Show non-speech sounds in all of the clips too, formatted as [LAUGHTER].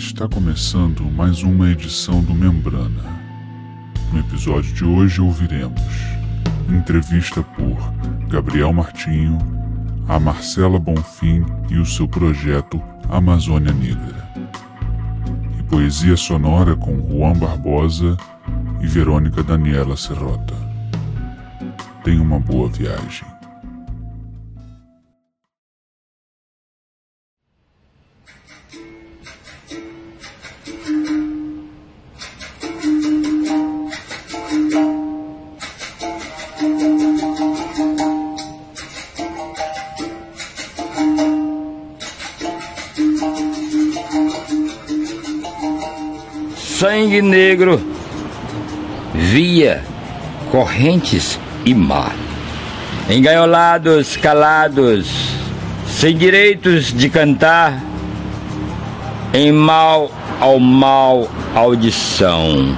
Está começando mais uma edição do Membrana. No episódio de hoje ouviremos entrevista por Gabriel Martinho a Marcela Bonfim e o seu projeto Amazônia Negra. E poesia sonora com Juan Barbosa e Verônica Daniela Serrota. Tenha uma boa viagem. Sangue negro via correntes e mar. Engaiolados, calados, sem direitos de cantar, em mal ao mal audição,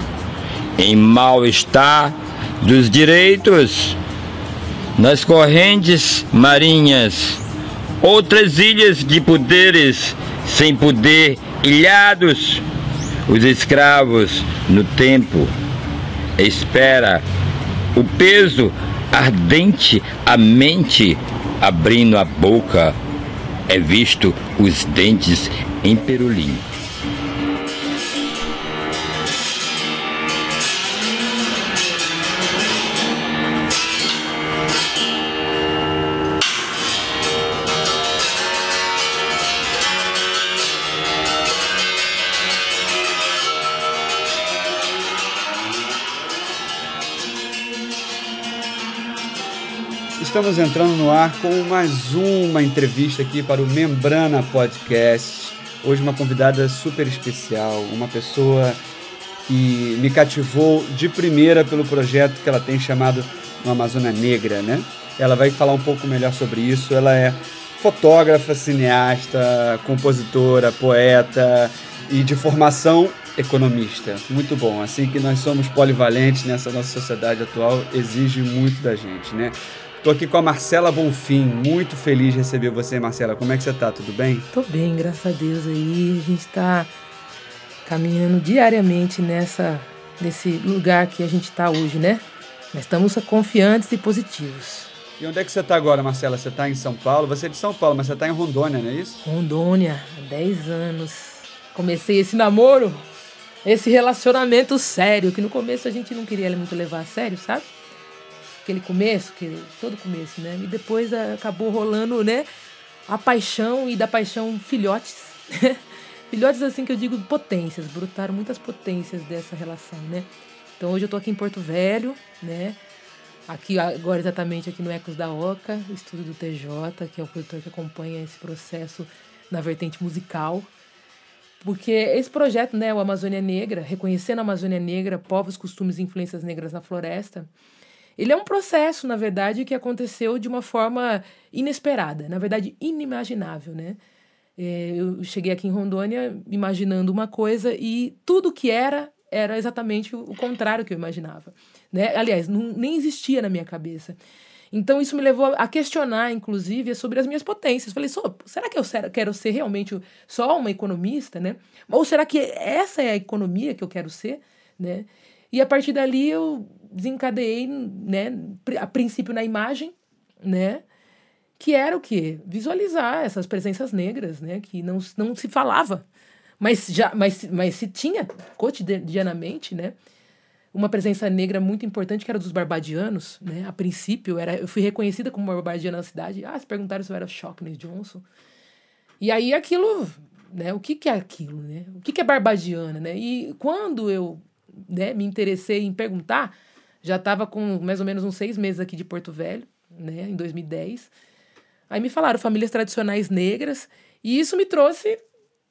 em mal-estar dos direitos, nas correntes marinhas, outras ilhas de poderes sem poder, ilhados os escravos no tempo espera o peso ardente, a mente abrindo a boca, é visto os dentes em perulim. Estamos entrando no ar com mais uma entrevista aqui para o Membrana Podcast. Hoje uma convidada super especial, uma pessoa que me cativou de primeira pelo projeto que ela tem chamado No Amazônia Negra, né? Ela vai falar um pouco melhor sobre isso. Ela é fotógrafa, cineasta, compositora, poeta e de formação economista. Muito bom. Assim que nós somos polivalentes nessa nossa sociedade atual, exige muito da gente, né? Tô aqui com a Marcela Bonfim, muito feliz de receber você, Marcela. Como é que você tá? Tudo bem? Tô bem, graças a Deus aí. A gente tá caminhando diariamente nessa nesse lugar que a gente tá hoje, né? Mas estamos confiantes e positivos. E onde é que você tá agora, Marcela? Você tá em São Paulo? Você é de São Paulo, mas você tá em Rondônia, não é isso? Rondônia, há 10 anos. Comecei esse namoro, esse relacionamento sério, que no começo a gente não queria muito levar a sério, sabe? Aquele começo, que todo começo, né? E depois acabou rolando, né? A paixão e da paixão filhotes. [LAUGHS] filhotes assim que eu digo potências, brotaram muitas potências dessa relação, né? Então hoje eu tô aqui em Porto Velho, né? Aqui agora exatamente aqui no Ecos da Oca, estudo do TJ, que é o produtor que acompanha esse processo na vertente musical. Porque esse projeto, né, o Amazônia Negra, reconhecendo a Amazônia Negra, povos, costumes e influências negras na floresta, ele é um processo, na verdade, que aconteceu de uma forma inesperada, na verdade, inimaginável, né? É, eu cheguei aqui em Rondônia imaginando uma coisa e tudo que era era exatamente o contrário que eu imaginava, né? Aliás, não, nem existia na minha cabeça. Então isso me levou a questionar, inclusive, sobre as minhas potências. Falei, será que eu quero ser realmente só uma economista, né? Ou será que essa é a economia que eu quero ser, né? E a partir dali eu desencadeei, né, a princípio na imagem, né, que era o quê? Visualizar essas presenças negras, né, que não, não se falava, mas já mas, mas se tinha cotidianamente, né, uma presença negra muito importante que era dos barbadianos, né? A princípio era eu fui reconhecida como uma barbadiana na cidade. Ah, se perguntaram se eu era Shockney Johnson. E aí aquilo, né? O que que é aquilo, né? O que que é barbadiana, né? E quando eu né, me interessei em perguntar, já estava com mais ou menos uns seis meses aqui de Porto Velho, né, em 2010. Aí me falaram famílias tradicionais negras, e isso me trouxe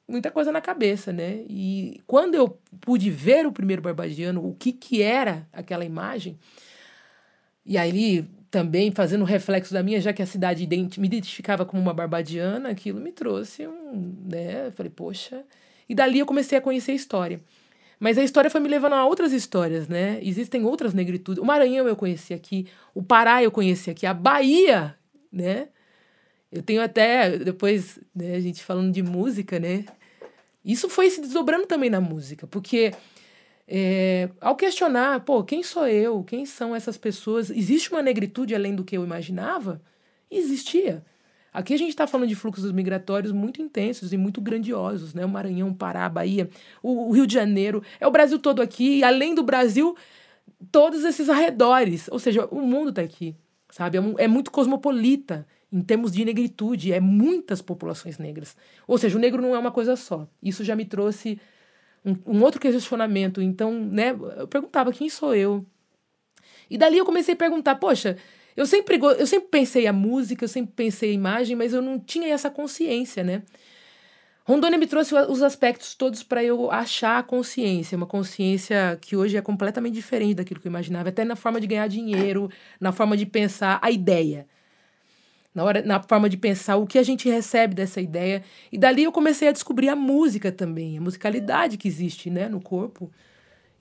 muita coisa na cabeça, né? E quando eu pude ver o primeiro barbadiano, o que que era aquela imagem, e aí também fazendo reflexo da minha, já que a cidade me identificava como uma barbadiana, aquilo me trouxe um, né? Eu falei, poxa. E dali eu comecei a conhecer a história. Mas a história foi me levando a outras histórias, né? Existem outras negritudes. O Maranhão eu conheci aqui, o Pará eu conheci aqui, a Bahia, né? Eu tenho até, depois, né, a gente falando de música, né? Isso foi se desdobrando também na música, porque é, ao questionar, pô, quem sou eu? Quem são essas pessoas? Existe uma negritude além do que eu imaginava? Existia. Aqui a gente está falando de fluxos migratórios muito intensos e muito grandiosos, né? O Maranhão, Pará, Bahia, o, o Rio de Janeiro, é o Brasil todo aqui, e além do Brasil, todos esses arredores. Ou seja, o mundo está aqui, sabe? É, é muito cosmopolita em termos de negritude, é muitas populações negras. Ou seja, o negro não é uma coisa só. Isso já me trouxe um, um outro questionamento. Então, né, eu perguntava quem sou eu? E dali eu comecei a perguntar, poxa, eu sempre, eu sempre pensei a música, eu sempre pensei a imagem, mas eu não tinha essa consciência, né? Rondônia me trouxe os aspectos todos para eu achar a consciência, uma consciência que hoje é completamente diferente daquilo que eu imaginava, até na forma de ganhar dinheiro, na forma de pensar a ideia, na, hora, na forma de pensar o que a gente recebe dessa ideia. E dali eu comecei a descobrir a música também, a musicalidade que existe né, no corpo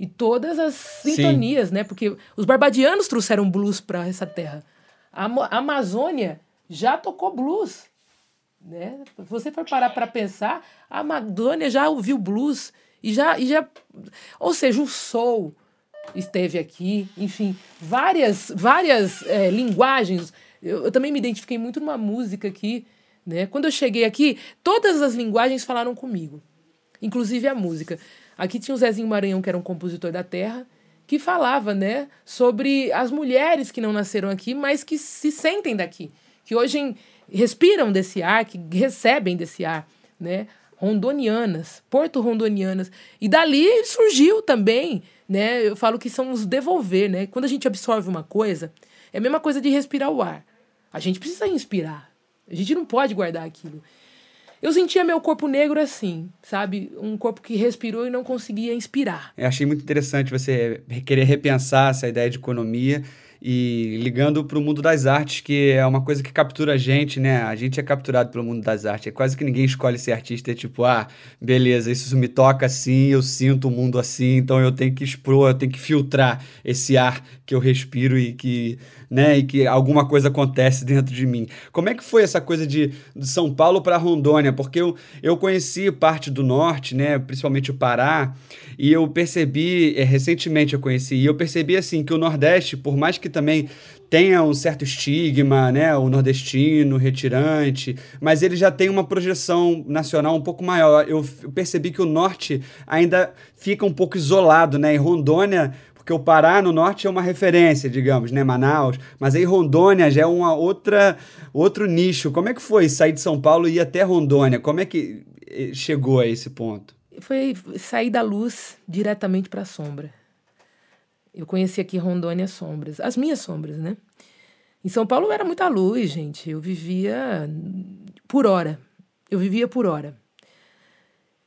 e todas as sintonias, Sim. né? Porque os barbadianos trouxeram blues para essa terra. A, a Amazônia já tocou blues, né? Você for parar para pensar, a Amazônia já ouviu blues e já, e já, ou seja, o soul esteve aqui, enfim, várias, várias é, linguagens. Eu, eu também me identifiquei muito numa música aqui, né? Quando eu cheguei aqui, todas as linguagens falaram comigo, inclusive a música. Aqui tinha o Zezinho Maranhão, que era um compositor da terra, que falava, né, sobre as mulheres que não nasceram aqui, mas que se sentem daqui, que hoje respiram desse ar, que recebem desse ar, né? Rondonianas, porto-rondonianas. E dali surgiu também, né? Eu falo que são os devolver, né? Quando a gente absorve uma coisa, é a mesma coisa de respirar o ar. A gente precisa inspirar. A gente não pode guardar aquilo. Eu sentia meu corpo negro assim, sabe? Um corpo que respirou e não conseguia inspirar. Eu achei muito interessante você querer repensar essa ideia de economia e ligando para o mundo das artes, que é uma coisa que captura a gente, né? A gente é capturado pelo mundo das artes. É quase que ninguém escolhe ser artista, é tipo, ah, beleza, isso me toca assim, eu sinto o mundo assim, então eu tenho que expor, eu tenho que filtrar esse ar que eu respiro e que, né, e que alguma coisa acontece dentro de mim. Como é que foi essa coisa de, de São Paulo para Rondônia? Porque eu, eu conheci parte do norte, né, principalmente o Pará, e eu percebi, é, recentemente eu conheci, e eu percebi assim que o Nordeste, por mais que também tenha um certo estigma, né, o nordestino, retirante, mas ele já tem uma projeção nacional um pouco maior. Eu percebi que o norte ainda fica um pouco isolado, né, e Rondônia porque o Pará no norte é uma referência, digamos, né, Manaus, mas aí Rondônia já é uma outra outro nicho. Como é que foi sair de São Paulo e ir até Rondônia? Como é que eh, chegou a esse ponto? Foi sair da luz diretamente para a sombra. Eu conheci aqui Rondônia sombras, as minhas sombras, né? Em São Paulo era muita luz, gente. Eu vivia por hora. Eu vivia por hora.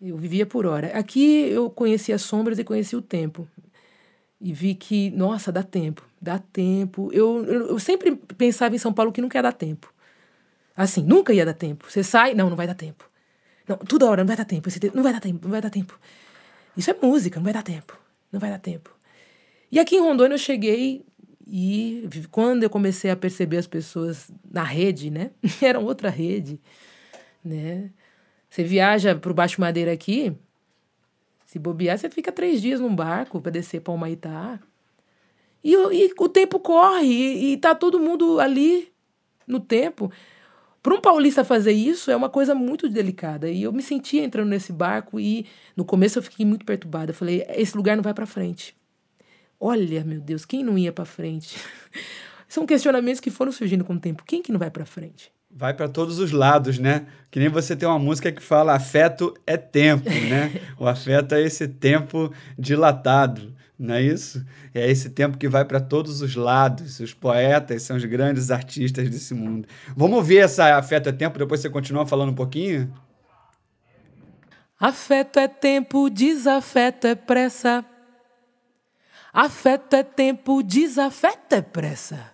Eu vivia por hora. Aqui eu conheci as sombras e conheci o tempo. E vi que, nossa, dá tempo, dá tempo. Eu, eu, eu sempre pensava em São Paulo que nunca ia dar tempo. Assim, nunca ia dar tempo. Você sai, não, não vai dar tempo. Não, toda hora, não vai dar tempo. Não vai dar tempo, não vai dar tempo. Isso é música, não vai dar tempo. Não vai dar tempo. E aqui em Rondônia eu cheguei e quando eu comecei a perceber as pessoas na rede, né? [LAUGHS] Era outra rede, né? Você viaja para o Baixo Madeira aqui, se bobear, você fica três dias num barco para descer para Humaitá. E, e o tempo corre e, e tá todo mundo ali no tempo. Para um paulista fazer isso é uma coisa muito delicada. E eu me sentia entrando nesse barco e no começo eu fiquei muito perturbada. Eu falei, esse lugar não vai para frente. Olha, meu Deus, quem não ia para frente? [LAUGHS] São questionamentos que foram surgindo com o tempo. Quem que não vai para frente? Vai para todos os lados, né? Que nem você tem uma música que fala afeto é tempo, né? [LAUGHS] o afeto é esse tempo dilatado, não é isso? É esse tempo que vai para todos os lados. Os poetas são os grandes artistas desse mundo. Vamos ver essa afeto é tempo, depois você continua falando um pouquinho? Afeto é tempo, desafeto é pressa. Afeto é tempo, desafeto é pressa.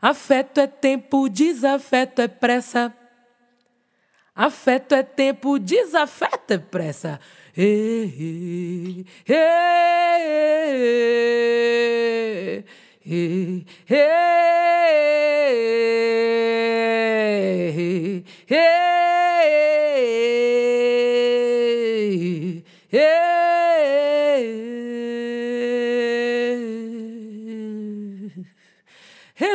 Afeto é tempo, desafeto é pressa. Afeto é tempo, desafeto é pressa. E, e, e, e,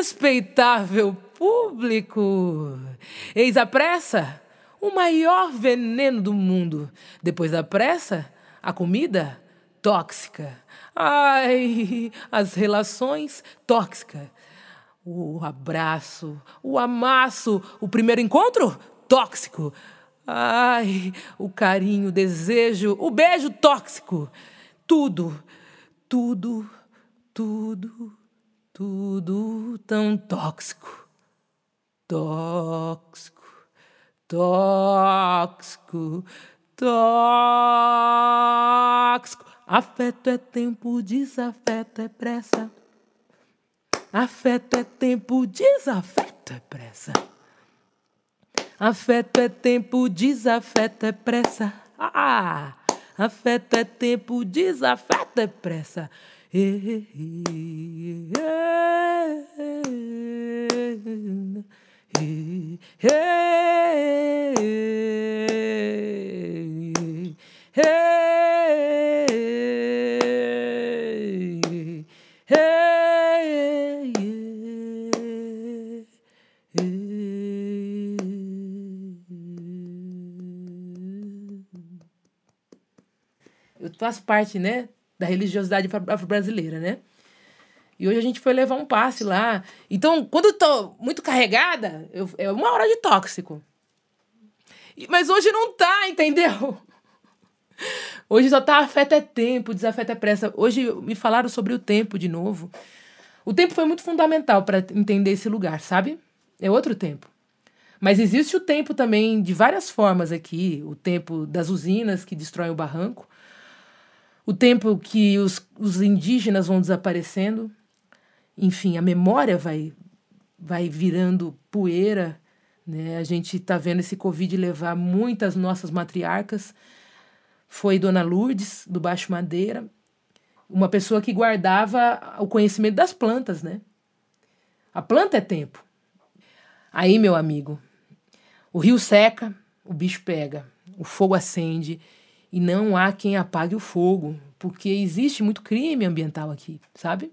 Respeitável público, eis a pressa, o maior veneno do mundo. Depois da pressa, a comida tóxica. Ai, as relações tóxicas. O abraço, o amasso, o primeiro encontro tóxico. Ai, o carinho, o desejo, o beijo tóxico. Tudo, tudo, tudo, tudo tão tóxico. Tóxico, tóxico, tóxico. Afeto é tempo, desafeto é pressa. Afeto é tempo, desafeto é pressa. Afeto é tempo, desafeto é pressa. Ah! Afeto é tempo, desafeto é pressa. Eu faço parte, né, da religiosidade afro-brasileira, né? E hoje a gente foi levar um passe lá. Então, quando eu tô muito carregada, eu, é uma hora de tóxico. Mas hoje não tá, entendeu? [LAUGHS] Hoje só tá afeta é tempo, desafeta é pressa. Hoje me falaram sobre o tempo de novo. O tempo foi muito fundamental para entender esse lugar, sabe? É outro tempo. Mas existe o tempo também de várias formas aqui. O tempo das usinas que destroem o barranco. O tempo que os, os indígenas vão desaparecendo. Enfim, a memória vai, vai virando poeira. Né? A gente está vendo esse Covid levar muitas nossas matriarcas foi Dona Lourdes, do Baixo Madeira, uma pessoa que guardava o conhecimento das plantas, né? A planta é tempo. Aí, meu amigo, o rio seca, o bicho pega, o fogo acende e não há quem apague o fogo, porque existe muito crime ambiental aqui, sabe?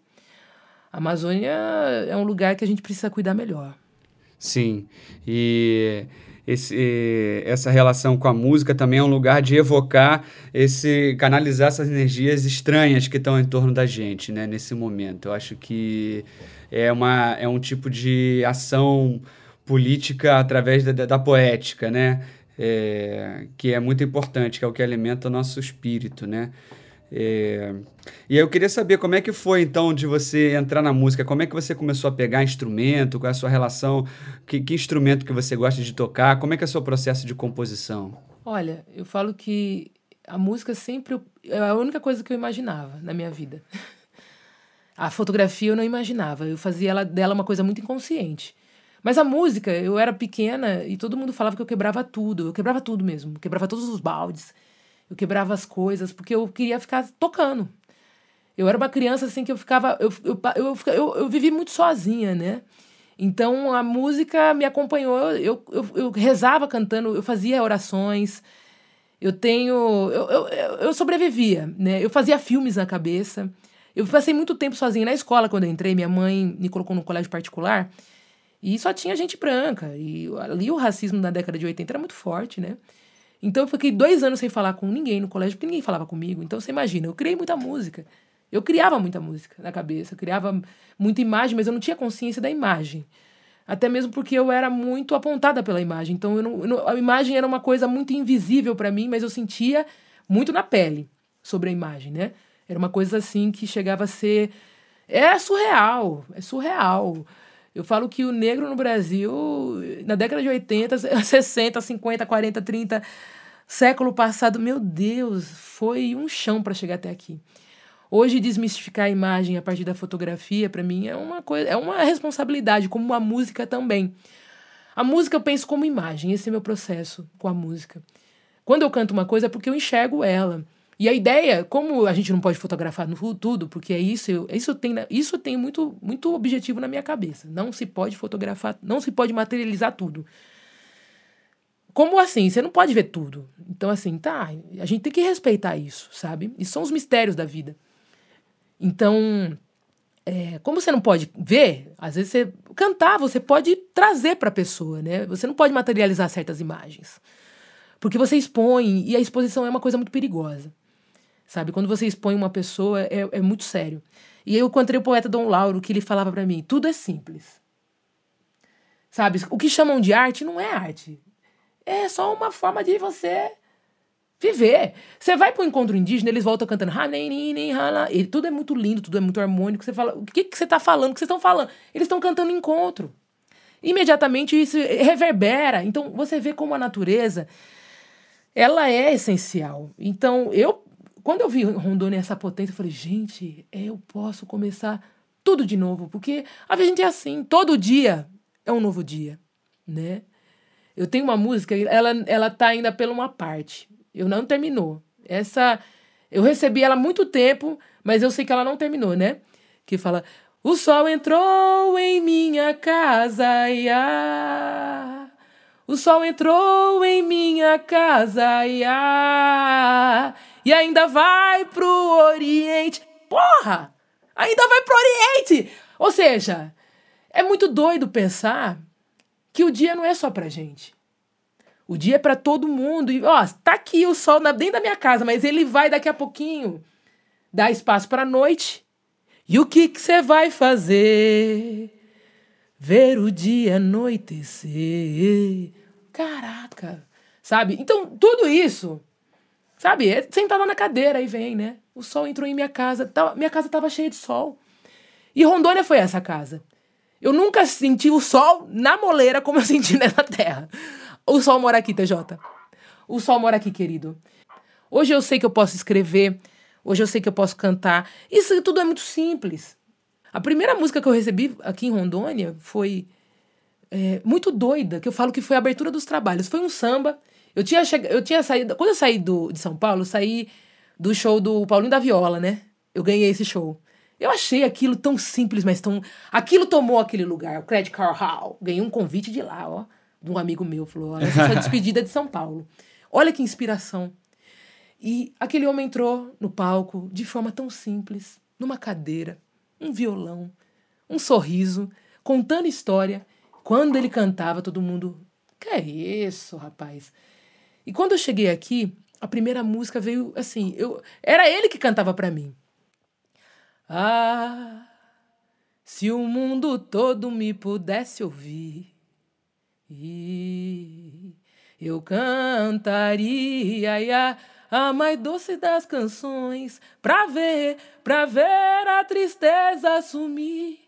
A Amazônia é um lugar que a gente precisa cuidar melhor. Sim, e esse, essa relação com a música também é um lugar de evocar esse canalizar essas energias estranhas que estão em torno da gente, né, nesse momento. Eu acho que é uma é um tipo de ação política através da, da poética, né? É, que é muito importante, que é o que alimenta o nosso espírito, né? É... E eu queria saber como é que foi, então, de você entrar na música, como é que você começou a pegar instrumento, qual é a sua relação, que, que instrumento que você gosta de tocar, como é que é o seu processo de composição? Olha, eu falo que a música sempre é a única coisa que eu imaginava na minha vida. [LAUGHS] A fotografia eu não imaginava, eu fazia ela, dela uma coisa muito inconsciente. Mas a música, eu era pequena e todo mundo falava que eu quebrava tudo, eu quebrava tudo mesmo, quebrava todos os baldes eu quebrava as coisas, porque eu queria ficar tocando. Eu era uma criança assim que eu ficava. Eu, eu, eu, eu, eu vivi muito sozinha, né? Então a música me acompanhou. Eu, eu, eu rezava cantando, eu fazia orações. Eu tenho. Eu, eu, eu sobrevivia, né? Eu fazia filmes na cabeça. Eu passei muito tempo sozinha na escola quando eu entrei. Minha mãe me colocou no colégio particular e só tinha gente branca. E ali o racismo na década de 80 era muito forte, né? Então eu fiquei dois anos sem falar com ninguém no colégio, porque ninguém falava comigo. Então você imagina, eu criei muita música. Eu criava muita música na cabeça, criava muita imagem, mas eu não tinha consciência da imagem. Até mesmo porque eu era muito apontada pela imagem. Então eu não, eu não, a imagem era uma coisa muito invisível para mim, mas eu sentia muito na pele sobre a imagem, né? Era uma coisa assim que chegava a ser. É surreal, é surreal. Eu falo que o negro no Brasil, na década de 80, 60, 50, 40, 30, século passado, meu Deus, foi um chão para chegar até aqui. Hoje desmistificar a imagem a partir da fotografia para mim é uma coisa, é uma responsabilidade, como a música também. A música eu penso como imagem, esse é meu processo com a música. Quando eu canto uma coisa é porque eu enxergo ela. E a ideia, como a gente não pode fotografar tudo, porque é isso, isso tem, isso tem muito, muito objetivo na minha cabeça. Não se pode fotografar, não se pode materializar tudo. Como assim? Você não pode ver tudo. Então, assim, tá, a gente tem que respeitar isso, sabe? E são os mistérios da vida. Então, é, como você não pode ver, às vezes você cantar, você pode trazer para a pessoa, né? Você não pode materializar certas imagens. Porque você expõe, e a exposição é uma coisa muito perigosa. Sabe? Quando você expõe uma pessoa, é, é muito sério. E eu encontrei o poeta Dom Lauro, que ele falava para mim: tudo é simples. Sabe? O que chamam de arte não é arte. É só uma forma de você viver. Você vai para o encontro indígena, eles voltam cantando e tudo é muito lindo, tudo é muito harmônico. Você fala, o que, que você está falando? O que vocês estão falando? Eles estão cantando encontro. Imediatamente isso reverbera. Então você vê como a natureza ela é essencial. Então eu quando eu vi Rondônia essa potência, eu falei, gente, eu posso começar tudo de novo, porque a gente é assim, todo dia é um novo dia, né? Eu tenho uma música, ela, ela tá ainda pela uma parte. Eu não terminou. Essa eu recebi ela há muito tempo, mas eu sei que ela não terminou, né? Que fala: "O sol entrou em minha casa, ia. O sol entrou em minha casa, ia. E ainda vai pro Oriente. Porra! Ainda vai pro Oriente. Ou seja, é muito doido pensar que o dia não é só pra gente. O dia é para todo mundo. E, ó, tá aqui o sol dentro da minha casa, mas ele vai daqui a pouquinho dar espaço para noite. E o que você vai fazer? Ver o dia anoitecer. Caraca, sabe? Então, tudo isso, sabe? É sentar lá na cadeira e vem, né? O sol entrou em minha casa, tava, minha casa tava cheia de sol. E Rondônia foi essa casa. Eu nunca senti o sol na moleira como eu senti [LAUGHS] nessa terra. O sol mora aqui, TJ. O sol mora aqui, querido. Hoje eu sei que eu posso escrever, hoje eu sei que eu posso cantar. Isso tudo é muito simples. A primeira música que eu recebi aqui em Rondônia foi é, muito doida, que eu falo que foi a abertura dos trabalhos. Foi um samba. Eu tinha, che... eu tinha saído. Quando eu saí do, de São Paulo, eu saí do show do Paulinho da Viola, né? Eu ganhei esse show. Eu achei aquilo tão simples, mas tão. Aquilo tomou aquele lugar, o Credit Card Hall. Ganhei um convite de lá, ó, de um amigo meu. Falou: Olha, essa é a [LAUGHS] despedida de São Paulo. Olha que inspiração. E aquele homem entrou no palco de forma tão simples, numa cadeira, um violão, um sorriso, contando história. Quando ele cantava, todo mundo. Que é isso, rapaz? E quando eu cheguei aqui, a primeira música veio assim, eu era ele que cantava para mim. Ah, se o mundo todo me pudesse ouvir, eu cantaria a mais doce das canções, pra ver, pra ver a tristeza sumir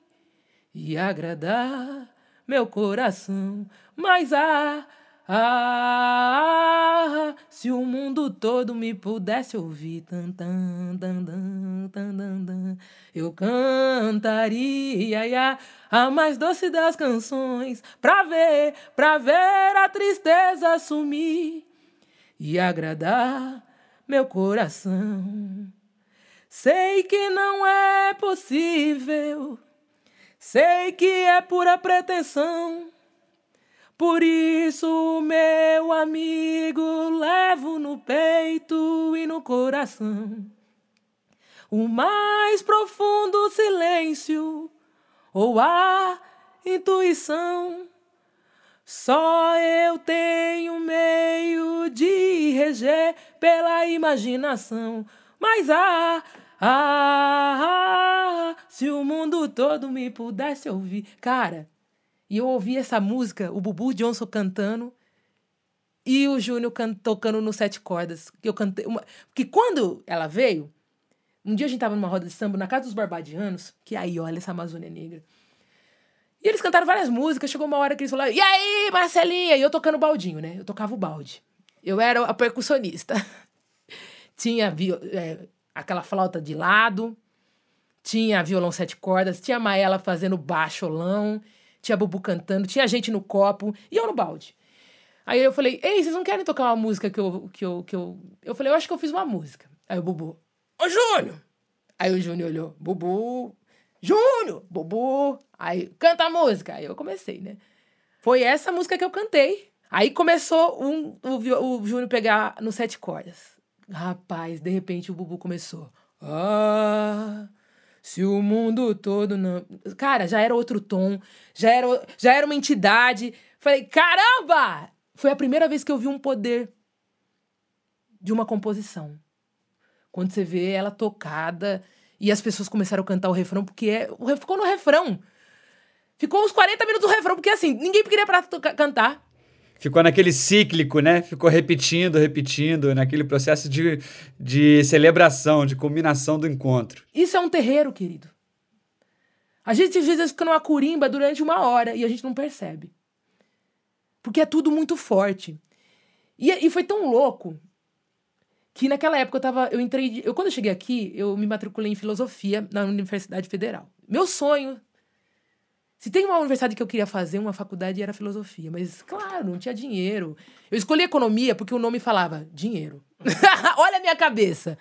e agradar meu coração. Mas ah, ah, se o mundo todo me pudesse ouvir, tan, tan, tan, tan, tan, tan, tan, eu cantaria ia, a mais doce das canções, pra ver, pra ver a tristeza sumir e agradar meu coração. Sei que não é possível, sei que é pura pretensão por isso, meu amigo, levo no peito e no coração o mais profundo silêncio ou a intuição. Só eu tenho meio de reger pela imaginação. Mas ah, ah, ah, se o mundo todo me pudesse ouvir. Cara, e eu ouvi essa música, o Bubu Johnson cantando e o Júnior tocando no sete cordas. Que eu cantei. Uma... Porque quando ela veio, um dia a gente tava numa roda de samba na casa dos Barbadianos, que aí, olha essa Amazônia Negra. E eles cantaram várias músicas, chegou uma hora que eles falaram, e aí, Marcelinha? E eu tocando baldinho, né? Eu tocava o balde. Eu era a percussionista. [LAUGHS] tinha é, aquela flauta de lado, tinha violão sete cordas, tinha a Maela fazendo baixolão, tinha Bubu cantando, tinha gente no copo e eu no balde. Aí eu falei, ei, vocês não querem tocar uma música que eu, que eu, que eu... Eu falei, eu acho que eu fiz uma música. Aí o Bubu, ô Júnior! Aí o Júnior olhou, Bubu, Júnior, Bubu. Aí, canta a música. Aí eu comecei, né? Foi essa música que eu cantei. Aí começou um, o, o Júnior pegar no sete cordas. Rapaz, de repente o Bubu começou. Ah, Se o mundo todo não. Cara, já era outro tom, já era, já era uma entidade. Falei, caramba! Foi a primeira vez que eu vi um poder de uma composição. Quando você vê ela tocada e as pessoas começaram a cantar o refrão, porque é, ficou no refrão. Ficou uns 40 minutos do refrão, porque assim, ninguém queria pra cantar. Ficou naquele cíclico, né? Ficou repetindo, repetindo, naquele processo de, de celebração, de combinação do encontro. Isso é um terreiro, querido. A gente às vezes fica numa curimba durante uma hora e a gente não percebe. Porque é tudo muito forte. E, e foi tão louco que naquela época eu tava. Eu entrei. Eu, quando eu cheguei aqui, eu me matriculei em filosofia na Universidade Federal. Meu sonho se tem uma universidade que eu queria fazer, uma faculdade era filosofia, mas claro, não tinha dinheiro. Eu escolhi economia porque o nome falava dinheiro. [LAUGHS] Olha a minha cabeça.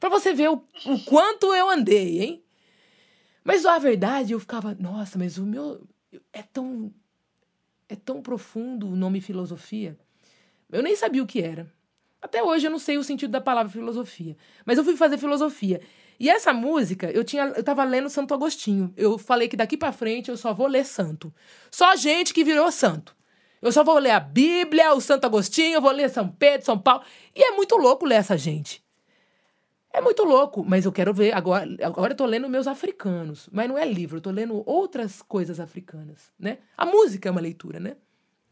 Para você ver o, o quanto eu andei, hein? Mas a verdade, eu ficava, nossa, mas o meu é tão é tão profundo o nome filosofia. Eu nem sabia o que era. Até hoje eu não sei o sentido da palavra filosofia, mas eu fui fazer filosofia. E essa música, eu tinha, eu tava lendo Santo Agostinho. Eu falei que daqui para frente eu só vou ler santo. Só gente que virou santo. Eu só vou ler a Bíblia, o Santo Agostinho, eu vou ler São Pedro, São Paulo. E é muito louco ler essa gente. É muito louco, mas eu quero ver. Agora, agora eu tô lendo meus africanos. Mas não é livro, eu tô lendo outras coisas africanas, né? A música é uma leitura, né?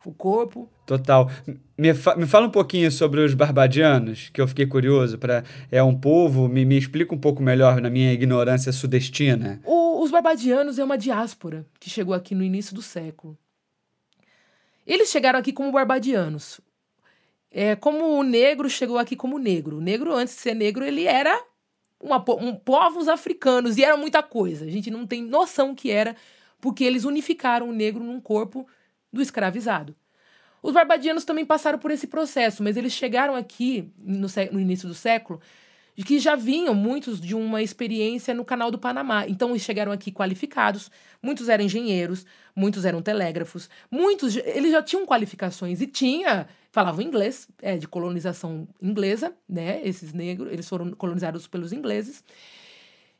O corpo. Total. Me, fa me fala um pouquinho sobre os barbadianos, que eu fiquei curioso. Pra, é um povo, me, me explica um pouco melhor na minha ignorância sudestina. O, os barbadianos é uma diáspora que chegou aqui no início do século. Eles chegaram aqui como barbadianos. É, como o negro chegou aqui como negro. O negro, antes de ser negro, ele era uma, um, povos africanos e era muita coisa. A gente não tem noção que era, porque eles unificaram o negro num corpo do escravizado. Os barbadianos também passaram por esse processo, mas eles chegaram aqui no, no início do século que já vinham muitos de uma experiência no canal do Panamá. Então, eles chegaram aqui qualificados, muitos eram engenheiros, muitos eram telégrafos, muitos eles já tinham qualificações e tinha falavam inglês, é de colonização inglesa, né? Esses negros, eles foram colonizados pelos ingleses.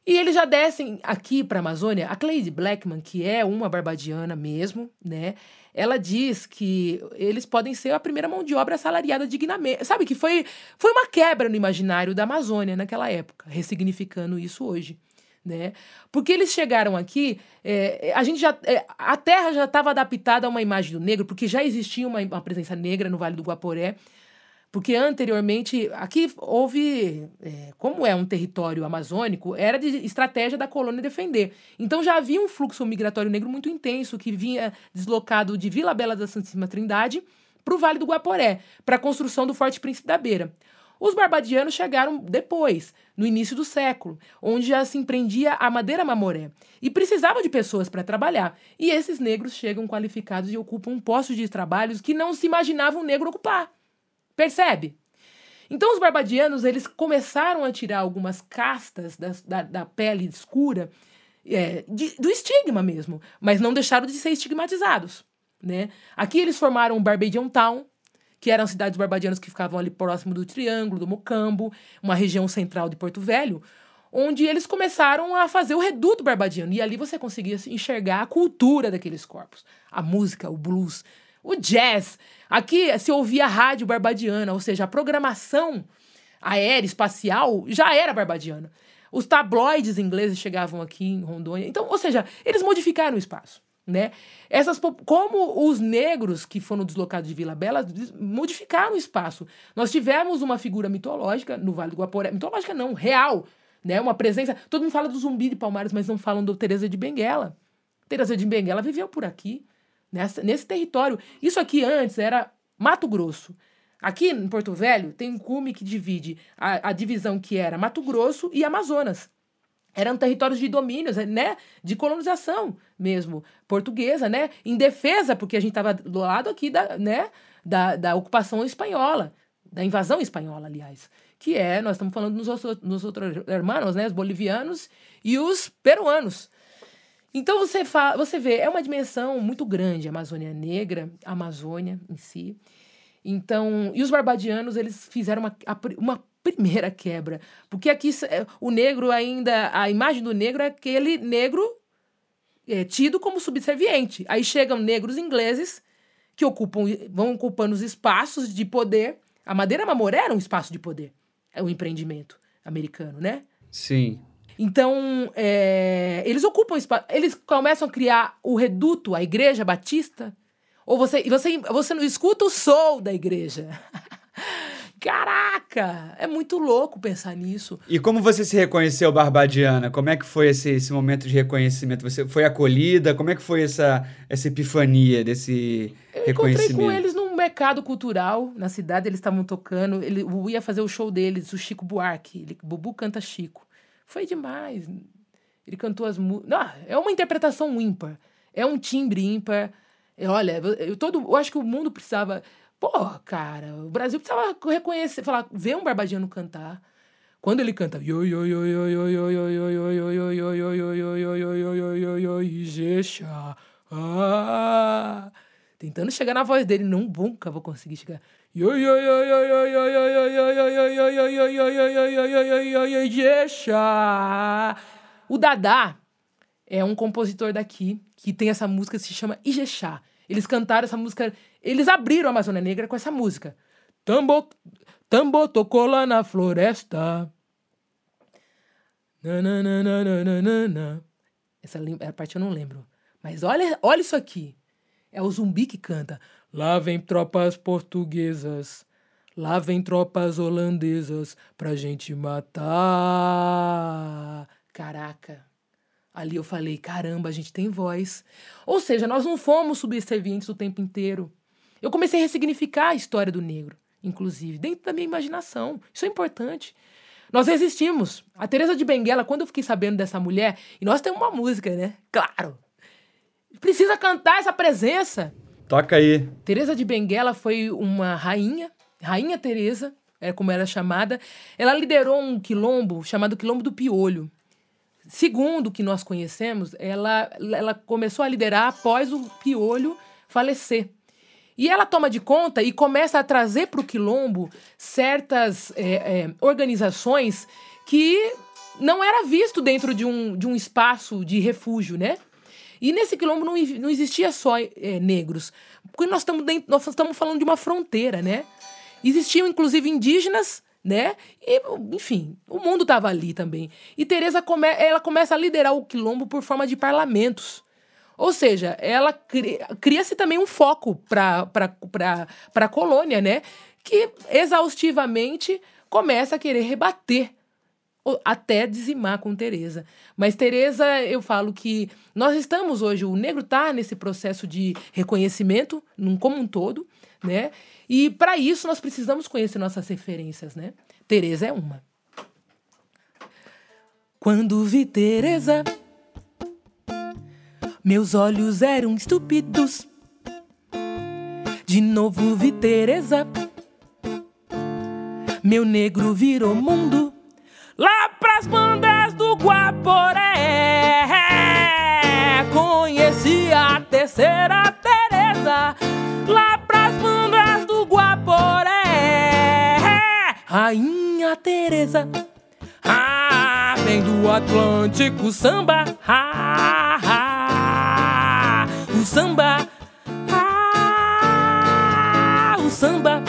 E eles já descem aqui para a Amazônia. A Cleide Blackman, que é uma barbadiana mesmo, né? Ela diz que eles podem ser a primeira mão de obra assalariada dignamente. Sabe que foi, foi uma quebra no imaginário da Amazônia naquela época, ressignificando isso hoje. Né? Porque eles chegaram aqui, é, a gente já, é, a Terra já estava adaptada a uma imagem do negro, porque já existia uma, uma presença negra no Vale do Guaporé. Porque anteriormente, aqui houve, é, como é um território amazônico, era de estratégia da colônia defender. Então já havia um fluxo migratório negro muito intenso que vinha deslocado de Vila Bela da Santíssima Trindade para o Vale do Guaporé, para a construção do Forte Príncipe da Beira. Os barbadianos chegaram depois, no início do século, onde já se empreendia a madeira mamoré e precisava de pessoas para trabalhar. E esses negros chegam qualificados e ocupam postos de trabalhos que não se imaginava um negro ocupar. Percebe? Então os barbadianos eles começaram a tirar algumas castas da, da, da pele escura é, de, do estigma mesmo, mas não deixaram de ser estigmatizados. Né? Aqui eles formaram o Barbadian Town, que eram cidades barbadianas que ficavam ali próximo do Triângulo, do Mocambo, uma região central de Porto Velho, onde eles começaram a fazer o reduto barbadiano. E ali você conseguia enxergar a cultura daqueles corpos, a música, o blues, o jazz. Aqui se ouvia rádio barbadiana, ou seja, a programação aérea, espacial, já era barbadiana. Os tabloides ingleses chegavam aqui em Rondônia. Então, ou seja, eles modificaram o espaço. Né? Essas, como os negros que foram deslocados de Vila Bela modificaram o espaço. Nós tivemos uma figura mitológica no Vale do Guaporé, mitológica não, real, né? Uma presença. Todo mundo fala do Zumbi de Palmares, mas não falam do Teresa de Benguela. Teresa de Benguela viveu por aqui nessa, nesse território. Isso aqui antes era Mato Grosso. Aqui em Porto Velho tem um cume que divide a, a divisão que era Mato Grosso e Amazonas. Eram territórios de domínios, né? De colonização mesmo, portuguesa, né? Em defesa, porque a gente estava do lado aqui da, né? da, da ocupação espanhola, da invasão espanhola, aliás. Que é, nós estamos falando dos, nos outros irmãos, né? Os bolivianos e os peruanos. Então você, fa você vê, é uma dimensão muito grande a Amazônia Negra, a Amazônia em si. Então, e os barbadianos, eles fizeram uma, uma primeira quebra. Porque aqui é, o negro ainda. A imagem do negro é aquele negro é, tido como subserviente. Aí chegam negros ingleses que ocupam, vão ocupando os espaços de poder. A Madeira Mamoré era um espaço de poder. É um empreendimento americano, né? Sim. Então, é, eles ocupam espaço. Eles começam a criar o reduto, a igreja batista. Ou você, você, você não escuta o som da igreja. [LAUGHS] Caraca! É muito louco pensar nisso. E como você se reconheceu barbadiana? Como é que foi esse, esse momento de reconhecimento? Você foi acolhida? Como é que foi essa, essa epifania desse Eu reconhecimento? encontrei com eles num mercado cultural na cidade, eles estavam tocando. Ele eu ia fazer o show deles, o Chico Buarque. Ele, Bubu canta Chico. Foi demais. Ele cantou as músicas. É uma interpretação ímpar. É um timbre ímpar. Olha, eu, todo, eu acho que o mundo precisava Pô, cara, o Brasil precisava reconhecer, falar, ver um Barbadiano cantar. Quando ele canta tentando chegar na voz dele, não nunca vou conseguir chegar. O Dadá é um compositor daqui que tem essa música que se chama Ijexá. Eles cantaram essa música, eles abriram a Amazônia Negra com essa música. Tambor, tambor tocou lá na floresta. Nananana. Essa, essa parte eu não lembro. Mas olha, olha isso aqui. É o zumbi que canta. Lá vem tropas portuguesas. Lá vem tropas holandesas pra gente matar. Caraca. Ali eu falei, caramba, a gente tem voz. Ou seja, nós não fomos subservientes o tempo inteiro. Eu comecei a ressignificar a história do negro, inclusive, dentro da minha imaginação. Isso é importante. Nós resistimos. A Teresa de Benguela, quando eu fiquei sabendo dessa mulher, e nós temos uma música, né? Claro. Precisa cantar essa presença. Toca aí. Teresa de Benguela foi uma rainha, rainha Teresa, é como era chamada. Ela liderou um quilombo chamado Quilombo do Piolho. Segundo o que nós conhecemos, ela, ela começou a liderar após o Piolho falecer. E ela toma de conta e começa a trazer para o quilombo certas é, é, organizações que não era visto dentro de um, de um espaço de refúgio, né? E nesse quilombo não, não existia só é, negros, porque nós estamos dentro, nós estamos falando de uma fronteira, né? Existiam inclusive indígenas, né? E, enfim, o mundo estava ali também. E Teresa come, ela começa a liderar o quilombo por forma de parlamentos. Ou seja, ela cria-se também um foco para a colônia, né? Que exaustivamente começa a querer rebater até dizimar com Teresa. Mas Teresa, eu falo que nós estamos hoje, o negro está nesse processo de reconhecimento como um todo, né? E para isso nós precisamos conhecer nossas referências, né? Teresa é uma. Quando vi Teresa meus olhos eram estúpidos. De novo vi Teresa. Meu negro virou mundo. Lá pras bandas do Guaporé. Conheci a terceira Teresa. Lá pras bandas do Guaporé. Rainha Teresa. Ah, vem do Atlântico samba. Ah, ah o samba, ah, o samba,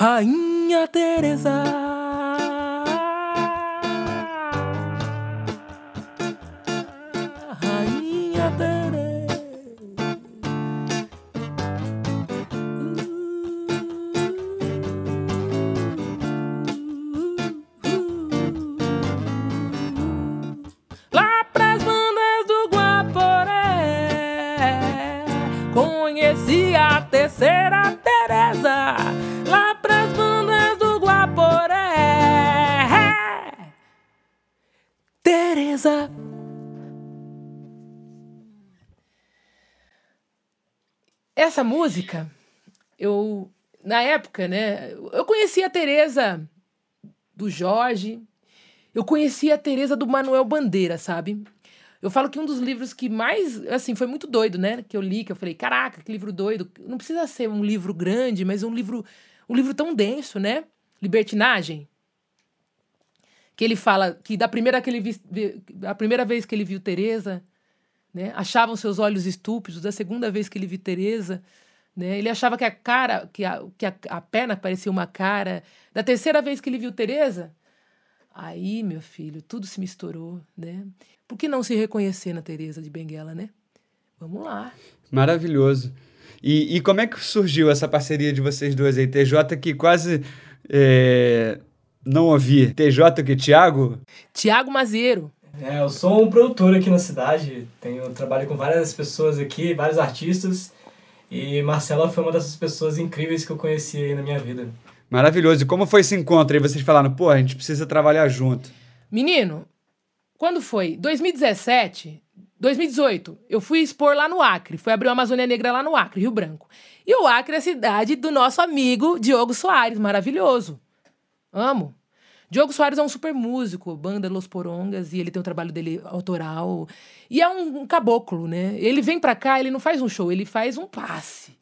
Rainha Teresa. Essa música, eu na época, né, eu conhecia a Tereza do Jorge, eu conhecia a Tereza do Manuel Bandeira, sabe? Eu falo que um dos livros que mais, assim, foi muito doido, né? Que eu li, que eu falei, caraca, que livro doido. Não precisa ser um livro grande, mas um livro, um livro tão denso, né? Libertinagem. Que ele fala que da primeira, que ele vi, a primeira vez que ele viu Teresa, né? Achavam seus olhos estúpidos. Da segunda vez que ele viu Teresa, né? Ele achava que a cara, que a, que a, a perna parecia uma cara. Da terceira vez que ele viu Teresa, aí, meu filho, tudo se misturou, né? Por que não se reconhecer na Teresa de Benguela, né? Vamos lá. Maravilhoso. E, e como é que surgiu essa parceria de vocês dois aí? TJ que quase é, não ouvi. TJ que Tiago? Tiago Mazeiro. É, eu sou um produtor aqui na cidade. Tenho trabalho com várias pessoas aqui, vários artistas. E Marcela foi uma dessas pessoas incríveis que eu conheci aí na minha vida. Maravilhoso. E como foi esse encontro aí? Vocês falaram, pô, a gente precisa trabalhar junto. Menino, quando foi? 2017, 2018, eu fui expor lá no Acre. Fui abrir uma Amazônia Negra lá no Acre, Rio Branco. E o Acre é a cidade do nosso amigo Diogo Soares, maravilhoso. Amo. Diogo Soares é um super músico, banda Los Porongas, e ele tem o trabalho dele autoral. E é um, um caboclo, né? Ele vem pra cá, ele não faz um show, ele faz um passe.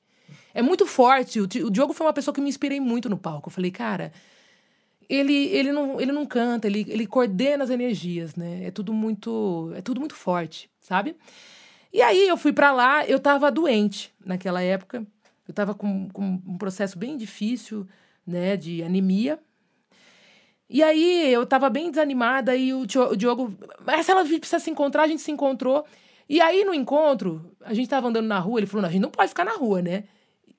É muito forte. O, o Diogo foi uma pessoa que me inspirei muito no palco. Eu falei, cara, ele, ele, não, ele não canta, ele, ele coordena as energias, né? É tudo muito, é tudo muito forte, sabe? E aí eu fui para lá, eu tava doente naquela época. Eu tava com, com um processo bem difícil, né, de anemia. E aí eu tava bem desanimada e o Diogo, Marcela, a precisa se encontrar, a gente se encontrou. E aí no encontro, a gente tava andando na rua, ele falou, a gente não pode ficar na rua, né?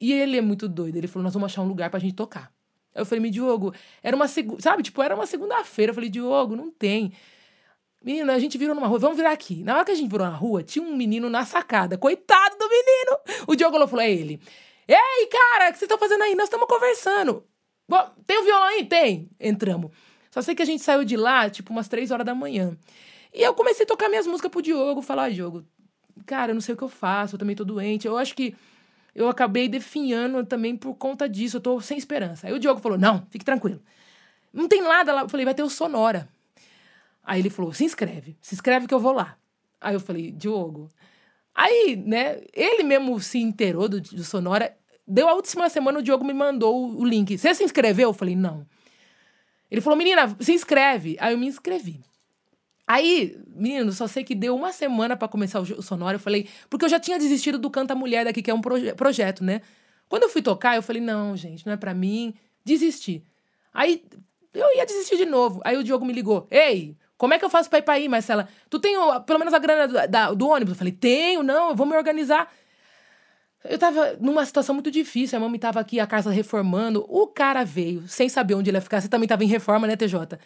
E ele é muito doido, ele falou, nós vamos achar um lugar pra gente tocar. Eu falei, me Diogo, era uma segunda, sabe? Tipo, era uma segunda-feira. Eu falei, Diogo, não tem. Menino, a gente virou numa rua, vamos virar aqui. Na hora que a gente virou na rua, tinha um menino na sacada. Coitado do menino! O Diogo falou, é ele. Ei, cara, o que vocês estão fazendo aí? Nós estamos conversando. Tem o um violão aí? Tem. Entramos. Só sei que a gente saiu de lá, tipo, umas três horas da manhã. E eu comecei a tocar minhas músicas pro Diogo. Falar, ah, Diogo, cara, eu não sei o que eu faço, eu também tô doente. Eu acho que eu acabei definhando também por conta disso. Eu tô sem esperança. Aí o Diogo falou: não, fique tranquilo. Não tem nada lá. Eu falei, vai ter o Sonora. Aí ele falou: se inscreve, se inscreve que eu vou lá. Aí eu falei, Diogo. Aí, né, ele mesmo se inteirou do, do Sonora. Deu a última semana, o Diogo me mandou o link. Você se inscreveu? Eu falei, não. Ele falou, menina, se inscreve. Aí eu me inscrevi. Aí, menino, só sei que deu uma semana para começar o sonoro. Eu falei, porque eu já tinha desistido do Canta Mulher daqui, que é um proje projeto, né? Quando eu fui tocar, eu falei, não, gente, não é para mim. Desisti. Aí eu ia desistir de novo. Aí o Diogo me ligou: Ei, como é que eu faço pra ir pra aí, Marcela? Tu tem pelo menos a grana do, da, do ônibus? Eu falei: Tenho, não, eu vou me organizar. Eu tava numa situação muito difícil, a mamãe tava aqui, a casa reformando. O cara veio, sem saber onde ele ia ficar. Você também tava em reforma, né, TJ?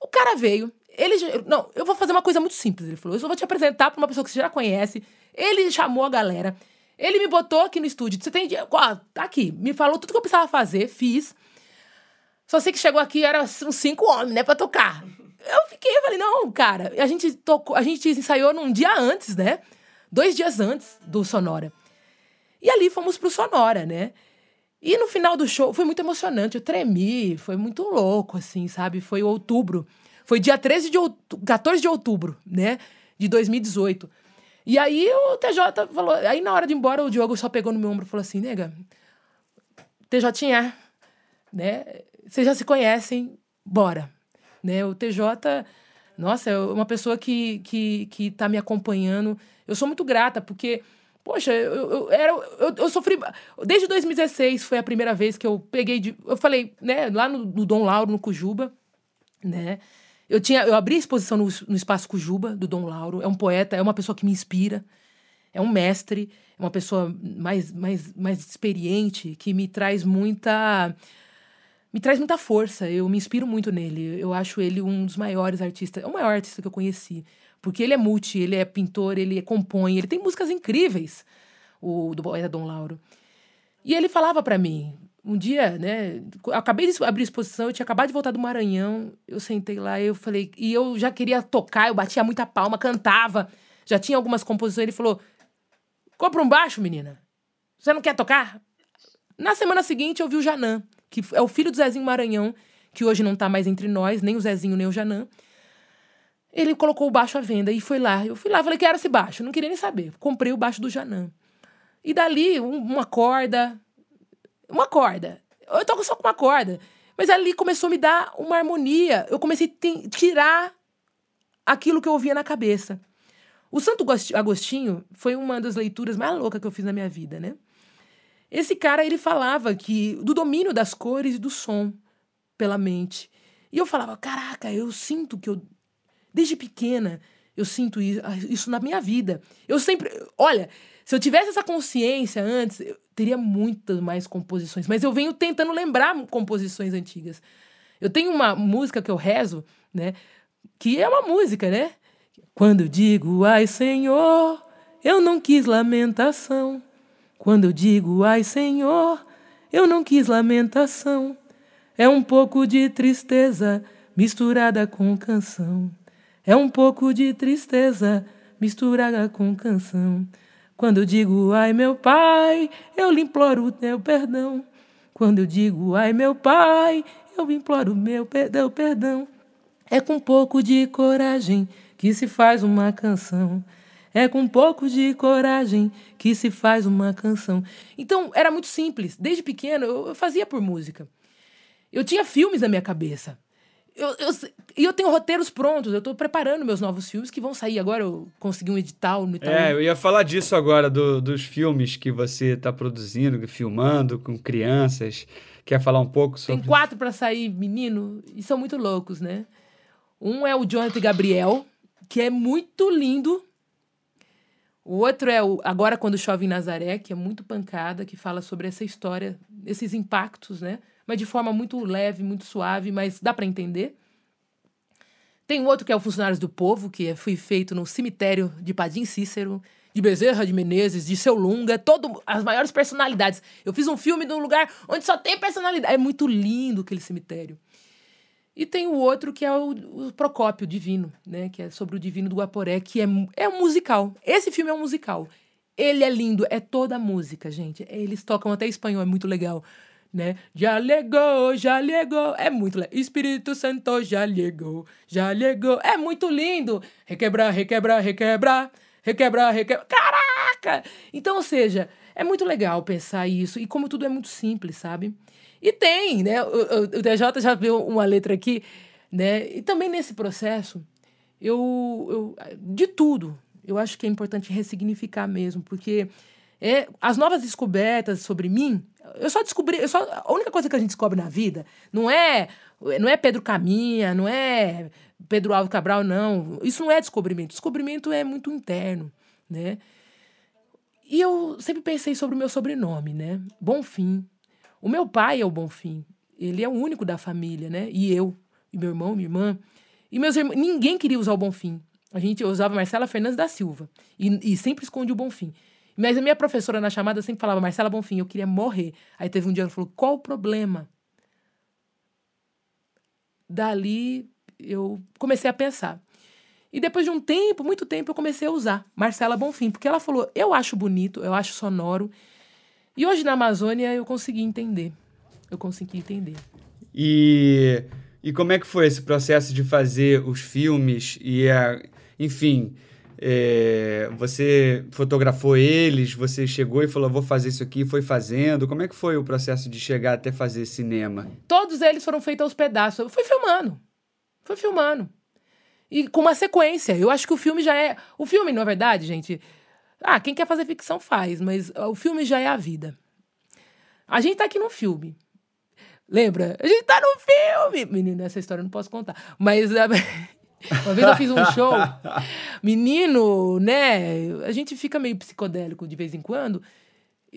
O cara veio, ele. Não, eu vou fazer uma coisa muito simples. Ele falou: eu só vou te apresentar pra uma pessoa que você já conhece. Ele chamou a galera. Ele me botou aqui no estúdio. Você tem. Ó, tá aqui. Me falou tudo que eu precisava fazer, fiz. Só sei que chegou aqui, era uns cinco homens, né, pra tocar. Eu fiquei, eu falei, não, cara, a gente tocou, a gente ensaiou num dia antes, né? Dois dias antes do Sonora. E ali fomos pro Sonora, né? E no final do show foi muito emocionante. Eu tremi, foi muito louco, assim, sabe? Foi outubro. Foi dia 13 de outubro, 14 de outubro, né? De 2018. E aí o TJ falou. Aí na hora de ir embora, o Diogo só pegou no meu ombro e falou assim: nega, TJ, né? Vocês já se conhecem, bora. Né? O TJ, nossa, é uma pessoa que, que, que tá me acompanhando. Eu sou muito grata, porque, poxa, eu, eu, era, eu, eu sofri. Desde 2016 foi a primeira vez que eu peguei. De, eu falei, né, lá no, no Dom Lauro, no Cujuba, né? Eu, tinha, eu abri a exposição no, no Espaço Cujuba, do Dom Lauro. É um poeta, é uma pessoa que me inspira. É um mestre, é uma pessoa mais, mais, mais experiente, que me traz muita. Me traz muita força. Eu me inspiro muito nele. Eu acho ele um dos maiores artistas. É o maior artista que eu conheci. Porque ele é multi, ele é pintor, ele compõe, ele tem músicas incríveis, o do poeta Dom Lauro. E ele falava para mim, um dia, né? Acabei de abrir exposição, eu tinha acabado de voltar do Maranhão. Eu sentei lá eu falei. E eu já queria tocar, eu batia muita palma, cantava. Já tinha algumas composições. Ele falou: Compra um baixo, menina. Você não quer tocar? Na semana seguinte, eu vi o Janã, que é o filho do Zezinho Maranhão, que hoje não tá mais entre nós, nem o Zezinho, nem o Janã. Ele colocou o baixo à venda e foi lá. Eu fui lá, falei que era esse baixo, não queria nem saber. Comprei o baixo do Janã. E dali, um, uma corda. Uma corda. Eu toco só com uma corda. Mas ali começou a me dar uma harmonia. Eu comecei a tirar aquilo que eu ouvia na cabeça. O Santo Agostinho foi uma das leituras mais loucas que eu fiz na minha vida, né? Esse cara, ele falava que do domínio das cores e do som pela mente. E eu falava, caraca, eu sinto que eu desde pequena eu sinto isso na minha vida. Eu sempre, olha, se eu tivesse essa consciência antes, eu teria muitas mais composições, mas eu venho tentando lembrar composições antigas. Eu tenho uma música que eu rezo, né, que é uma música, né? Quando eu digo, ai Senhor, eu não quis lamentação. Quando eu digo, ai Senhor, eu não quis lamentação. É um pouco de tristeza misturada com canção. É um pouco de tristeza misturada com canção. Quando eu digo, ai meu pai, eu lhe imploro o teu perdão. Quando eu digo, ai meu pai, eu imploro meu perdão. É com um pouco de coragem que se faz uma canção. É com um pouco de coragem que se faz uma canção. Então, era muito simples. Desde pequeno, eu fazia por música. Eu tinha filmes na minha cabeça. Eu, eu, e eu tenho roteiros prontos, eu estou preparando meus novos filmes que vão sair agora. Eu consegui um edital no Itaú. É, eu ia falar disso agora, do, dos filmes que você está produzindo, filmando com crianças. Quer falar um pouco sobre. Tem quatro para sair, menino, e são muito loucos, né? Um é o Jonathan Gabriel, que é muito lindo. O outro é o Agora Quando Chove em Nazaré, que é muito pancada, que fala sobre essa história, esses impactos, né? Mas de forma muito leve, muito suave, mas dá para entender. Tem outro que é o Funcionários do Povo, que foi feito no cemitério de Padim Cícero, de Bezerra de Menezes, de Seu Lunga, todo, as maiores personalidades. Eu fiz um filme num lugar onde só tem personalidade. É muito lindo aquele cemitério. E tem o outro que é o, o, Procópio Divino, né? Que é sobre o Divino do Guaporé, que é, é um musical. Esse filme é um musical. Ele é lindo, é toda música, gente. Eles tocam até espanhol, é muito legal, né? Já legou, já legou. É muito. Espírito Santo já legou, já legou. É muito lindo. Requebrar, requebrar, requebrar. Requebrar, requebrar. Caraca! Então, ou seja, é muito legal pensar isso. E como tudo é muito simples, sabe? E tem, né? O, o DJ já viu uma letra aqui, né? E também nesse processo, eu, eu de tudo, eu acho que é importante ressignificar mesmo, porque é, as novas descobertas sobre mim, eu só descobri, eu só, a única coisa que a gente descobre na vida não é não é Pedro Caminha, não é Pedro Alves Cabral, não. Isso não é descobrimento. Descobrimento é muito interno, né? E eu sempre pensei sobre o meu sobrenome, né? Bonfim. O meu pai é o Bonfim. Ele é o único da família, né? E eu, e meu irmão, minha irmã. E meus irmãos, ninguém queria usar o Bonfim. A gente usava Marcela Fernandes da Silva. E, e sempre esconde o Bonfim. Mas a minha professora na chamada sempre falava, Marcela Bonfim, eu queria morrer. Aí teve um dia ela falou, qual o problema? Dali eu comecei a pensar. E depois de um tempo, muito tempo, eu comecei a usar Marcela Bonfim, porque ela falou, eu acho bonito, eu acho sonoro, e hoje na Amazônia eu consegui entender. Eu consegui entender. E, e como é que foi esse processo de fazer os filmes e a, enfim, é, você fotografou eles, você chegou e falou, vou fazer isso aqui, foi fazendo. Como é que foi o processo de chegar até fazer cinema? Todos eles foram feitos aos pedaços. Eu fui filmando. Fui filmando. E com uma sequência. Eu acho que o filme já é. O filme, na verdade, gente, ah, quem quer fazer ficção faz, mas o filme já é a vida. A gente tá aqui no filme. Lembra? A gente tá no filme! Menino, essa história eu não posso contar. Mas [LAUGHS] uma vez eu fiz um show. [LAUGHS] Menino, né? A gente fica meio psicodélico de vez em quando.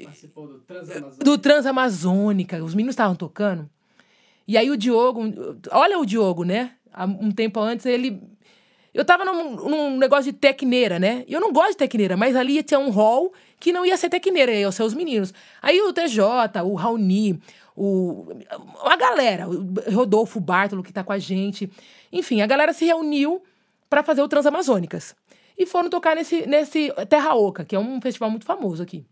Participou do Transamazônica. Do Transamazônica. Os meninos estavam tocando. E aí o Diogo. Olha o Diogo, né? Um tempo antes ele eu tava num, num negócio de tecneira, né? Eu não gosto de tecneira, mas ali tinha um hall que não ia ser tecneira, ia ser os meninos. Aí o TJ, o Raoni, o, a galera, o Rodolfo Bartolo, que tá com a gente. Enfim, a galera se reuniu para fazer o Transamazônicas. E foram tocar nesse, nesse Terra Oca, que é um festival muito famoso aqui.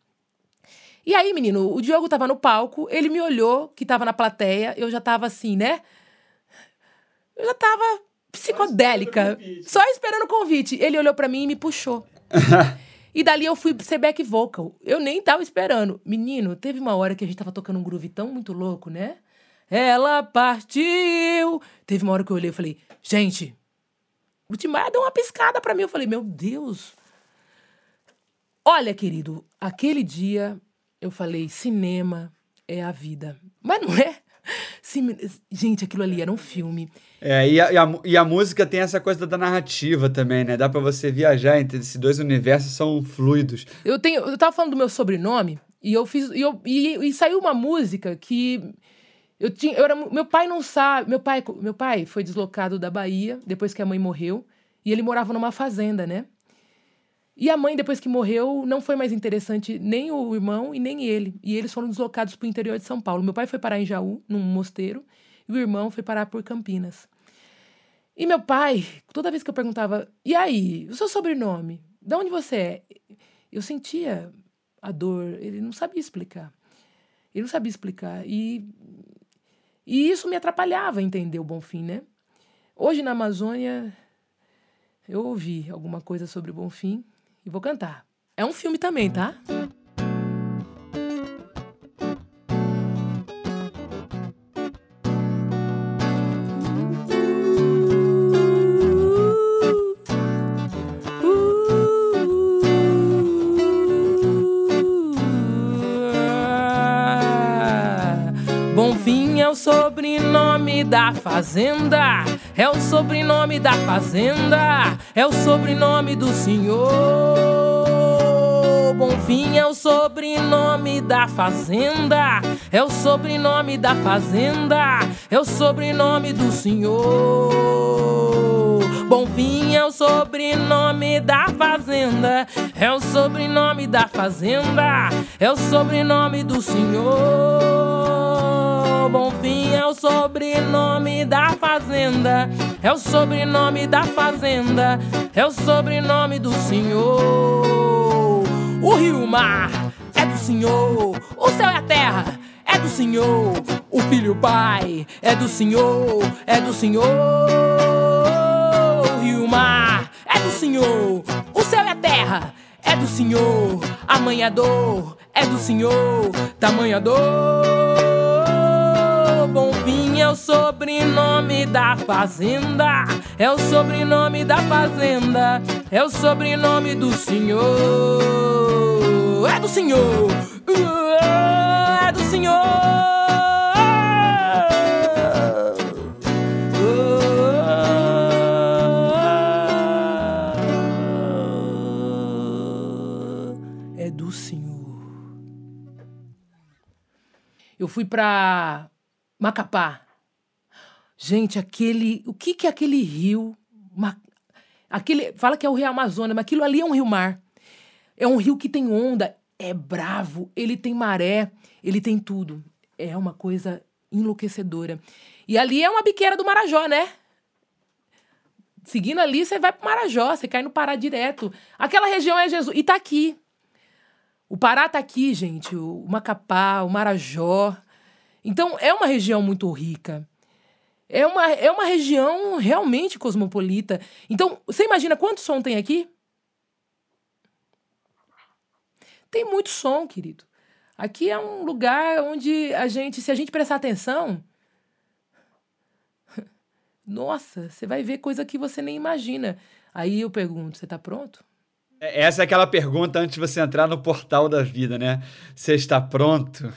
E aí, menino, o Diogo tava no palco, ele me olhou, que tava na plateia, eu já tava assim, né? Eu já tava psicodélica, só esperando o convite. Ele olhou para mim e me puxou. [LAUGHS] e dali eu fui ser back vocal. Eu nem tava esperando. Menino, teve uma hora que a gente tava tocando um groove tão muito louco, né? Ela partiu. Teve uma hora que eu olhei e falei, gente, o Timaya deu uma piscada para mim. Eu falei, meu Deus. Olha, querido, aquele dia eu falei, cinema é a vida. Mas não é. Sim, gente, aquilo ali era um filme. É, e a, e a, e a música tem essa coisa da narrativa também, né? Dá para você viajar entre esses dois universos, são fluidos. Eu tenho, eu tava falando do meu sobrenome e eu fiz, e, eu, e, e saiu uma música que eu tinha, eu era, meu pai não sabe, meu pai, meu pai foi deslocado da Bahia depois que a mãe morreu e ele morava numa fazenda, né? E a mãe, depois que morreu, não foi mais interessante nem o irmão e nem ele. E eles foram deslocados para o interior de São Paulo. Meu pai foi parar em Jaú, num mosteiro, e o irmão foi parar por Campinas. E meu pai, toda vez que eu perguntava, e aí, o seu sobrenome? De onde você é? Eu sentia a dor, ele não sabia explicar. Ele não sabia explicar. E, e isso me atrapalhava entender o Bonfim, né? Hoje na Amazônia, eu ouvi alguma coisa sobre o Bonfim e vou cantar. É um filme também, tá? Da fazenda. É o sobrenome da fazenda. É o sobrenome do senhor. Bonfim é o sobrenome da fazenda. É o sobrenome da fazenda. É o sobrenome do senhor. Bonfim é o sobrenome da fazenda. É o sobrenome da fazenda. É o sobrenome do senhor. Bonfim é o sobrenome da fazenda. É o sobrenome da fazenda. É o sobrenome do senhor. O rio mar é do Senhor, o céu e a terra é do Senhor, o filho o pai é do Senhor, é do Senhor. O rio mar é do Senhor, o céu e a terra é do Senhor, a manha dor é do Senhor, tamanha dor. O sobrenome da fazenda. É o sobrenome da fazenda. É o sobrenome do Senhor. É do Senhor. É do Senhor. É do Senhor. Eu fui para Macapá. Gente, aquele. O que, que é aquele rio? aquele, fala que é o rio Amazonas, mas aquilo ali é um rio-mar. É um rio que tem onda, é bravo, ele tem maré, ele tem tudo. É uma coisa enlouquecedora. E ali é uma biqueira do Marajó, né? Seguindo ali, você vai pro Marajó, você cai no Pará direto. Aquela região é Jesus. E tá aqui. O Pará tá aqui, gente. O Macapá, o Marajó. Então, é uma região muito rica. É uma, é uma região realmente cosmopolita. Então, você imagina quanto som tem aqui? Tem muito som, querido. Aqui é um lugar onde a gente, se a gente prestar atenção, [LAUGHS] nossa, você vai ver coisa que você nem imagina. Aí eu pergunto, você está pronto? É, essa é aquela pergunta antes de você entrar no portal da vida, né? Você está pronto?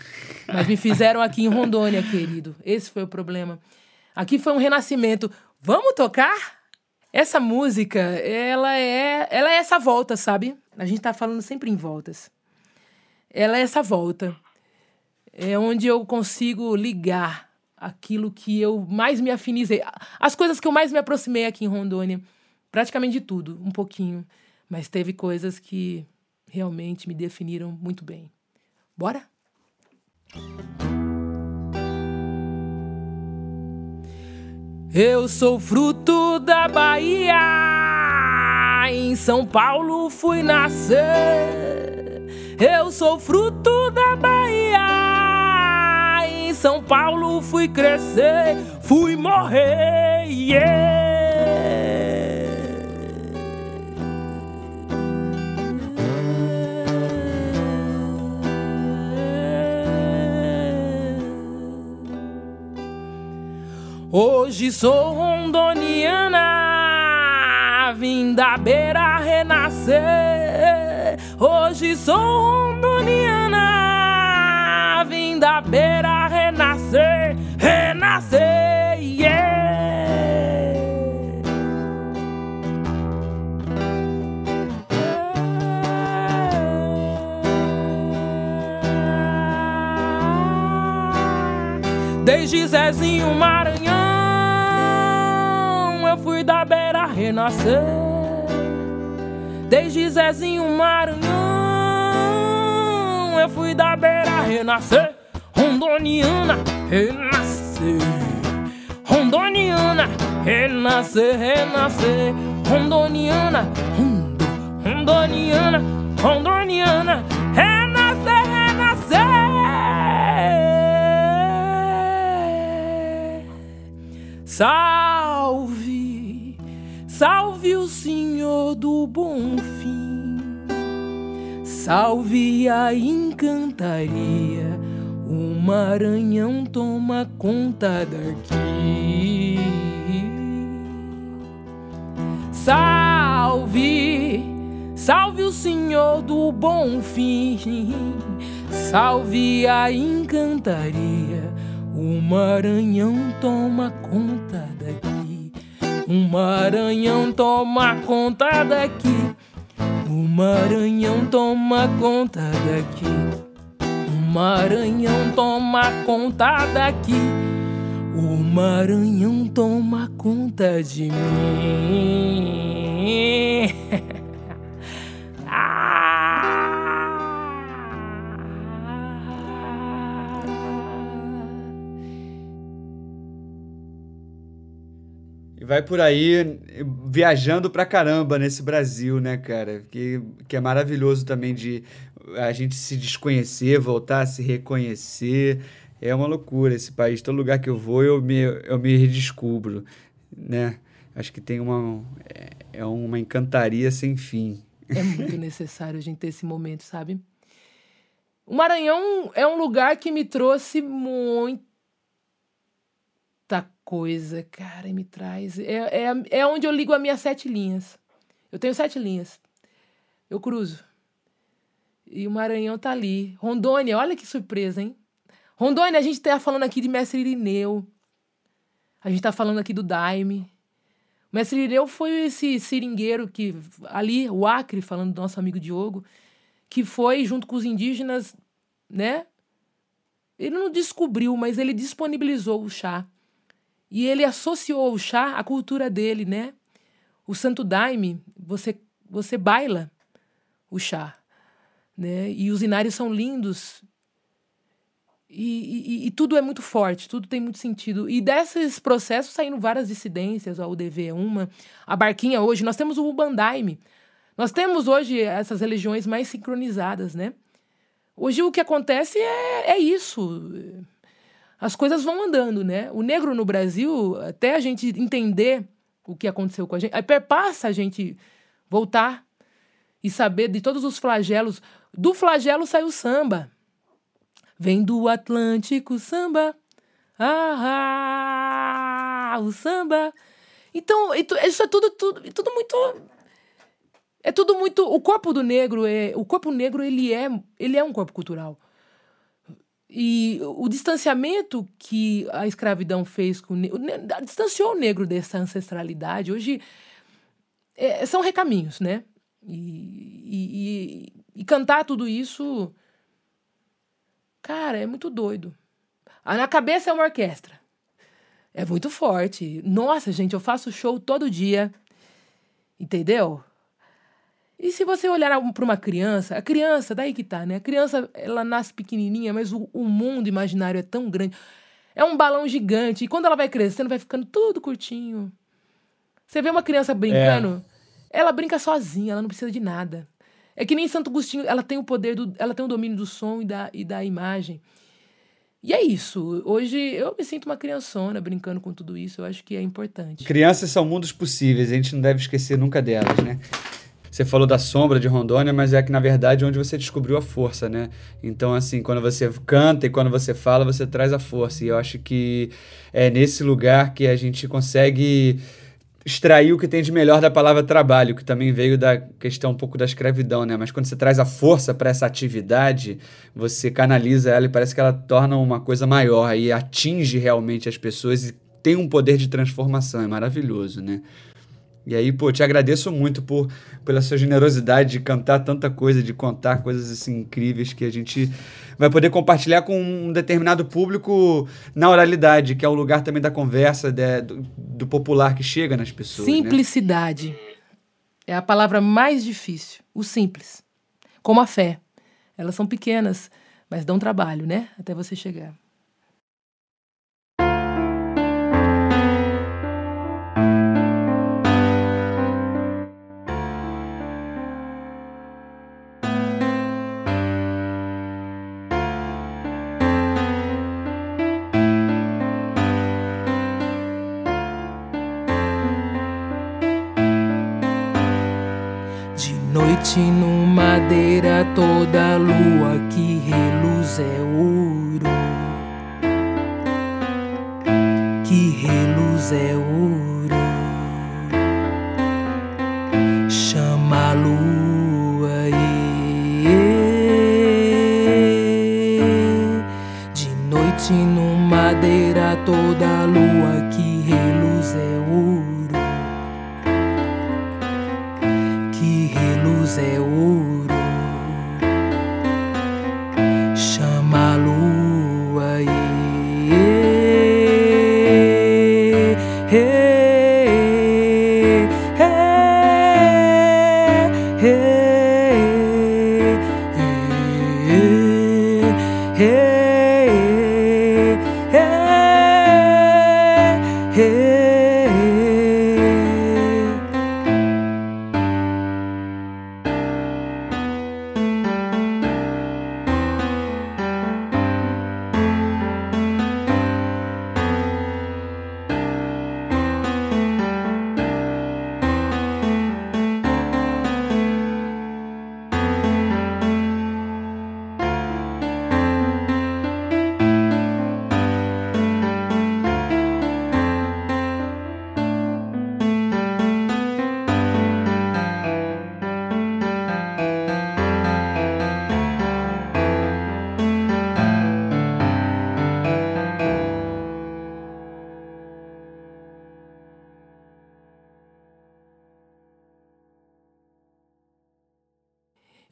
Mas me fizeram aqui em Rondônia, querido. Esse foi o problema. Aqui foi um renascimento. Vamos tocar? Essa música, ela é, ela é essa volta, sabe? A gente tá falando sempre em voltas. Ela é essa volta. É onde eu consigo ligar aquilo que eu mais me afinizei. As coisas que eu mais me aproximei aqui em Rondônia. Praticamente de tudo, um pouquinho. Mas teve coisas que realmente me definiram muito bem. Bora? Eu sou fruto da Bahia, em São Paulo fui nascer. Eu sou fruto da Bahia, em São Paulo fui crescer, fui morrer. Yeah. Hoje sou rondoniana, vim da beira renascer. Hoje sou rondoniana, vim da beira renascer, renascer, yeah. Desde Zezinho Maranhão renascer. Desde Zezinho Maranhão, eu fui da beira renascer. Rondoniana, renascer. Rondoniana, renascer, renascer. Rondoniana, rondo, rondoniana, rondoniana, renascer, renascer. Salve! O Senhor do bom fim, salve a encantaria. O Maranhão toma conta daqui. Salve, salve o Senhor do bom fim, salve a encantaria. O Maranhão toma conta daqui. Um Maranhão toma conta daqui. O Maranhão toma conta daqui. O Maranhão toma conta daqui. O Maranhão toma conta de mim. [LAUGHS] vai por aí viajando pra caramba nesse Brasil, né, cara? Que, que é maravilhoso também de a gente se desconhecer, voltar a se reconhecer. É uma loucura esse país. Todo lugar que eu vou, eu me, eu me redescubro, né? Acho que tem uma, é, é uma encantaria sem fim. É muito necessário a gente ter esse momento, sabe? O Maranhão é um lugar que me trouxe muito coisa, cara, me traz. É, é, é onde eu ligo as minhas sete linhas. Eu tenho sete linhas. Eu cruzo. E o Maranhão tá ali. Rondônia, olha que surpresa, hein? Rondônia, a gente tá falando aqui de Mestre Irineu. A gente tá falando aqui do Daime. O Mestre Irineu foi esse seringueiro que, ali, o Acre, falando do nosso amigo Diogo, que foi, junto com os indígenas, né? Ele não descobriu, mas ele disponibilizou o chá. E ele associou o chá à cultura dele, né? O santo daime, você, você baila o chá, né? E os inários são lindos. E, e, e, tudo é muito forte, tudo tem muito sentido. E desses processos saíram várias dissidências, a UDV é uma, a Barquinha hoje, nós temos o Ubandaime. Nós temos hoje essas religiões mais sincronizadas, né? Hoje o que acontece é, é isso as coisas vão andando, né? O negro no Brasil, até a gente entender o que aconteceu com a gente, aí perpassa a gente voltar e saber de todos os flagelos. Do flagelo saiu o samba. Vem do Atlântico samba. Ah, ah o samba. Então, isso é tudo, tudo, tudo muito é tudo muito o corpo do negro é o corpo negro ele é ele é um corpo cultural e o distanciamento que a escravidão fez com o distanciou o negro dessa ancestralidade. Hoje é, são recaminhos, né? E, e, e, cantar tudo isso, cara, é muito doido. Ah, na cabeça é uma orquestra. É muito forte. Nossa, gente, eu faço show todo dia. Entendeu? E se você olhar para uma criança, a criança, daí que tá, né? A criança, ela nasce pequenininha, mas o, o mundo imaginário é tão grande. É um balão gigante. E quando ela vai crescendo, vai ficando tudo curtinho. Você vê uma criança brincando, é. ela brinca sozinha, ela não precisa de nada. É que nem Santo Agostinho, ela tem o poder, do, ela tem o domínio do som e da, e da imagem. E é isso. Hoje eu me sinto uma criançona brincando com tudo isso. Eu acho que é importante. Crianças são mundos possíveis, a gente não deve esquecer nunca delas, né? Você falou da sombra de Rondônia, mas é que na verdade é onde você descobriu a força, né? Então, assim, quando você canta e quando você fala, você traz a força. E eu acho que é nesse lugar que a gente consegue extrair o que tem de melhor da palavra trabalho, que também veio da questão um pouco da escravidão, né? Mas quando você traz a força para essa atividade, você canaliza ela e parece que ela torna uma coisa maior e atinge realmente as pessoas e tem um poder de transformação. É maravilhoso, né? E aí, pô, te agradeço muito por pela sua generosidade de cantar tanta coisa, de contar coisas assim incríveis que a gente vai poder compartilhar com um determinado público na oralidade, que é o lugar também da conversa, de, do, do, popular que chega nas pessoas. Né? Simplicidade. Né? É a palavra mais difícil. O simples. Como a fé. Elas são pequenas, mas dão trabalho, né? Até você chegar.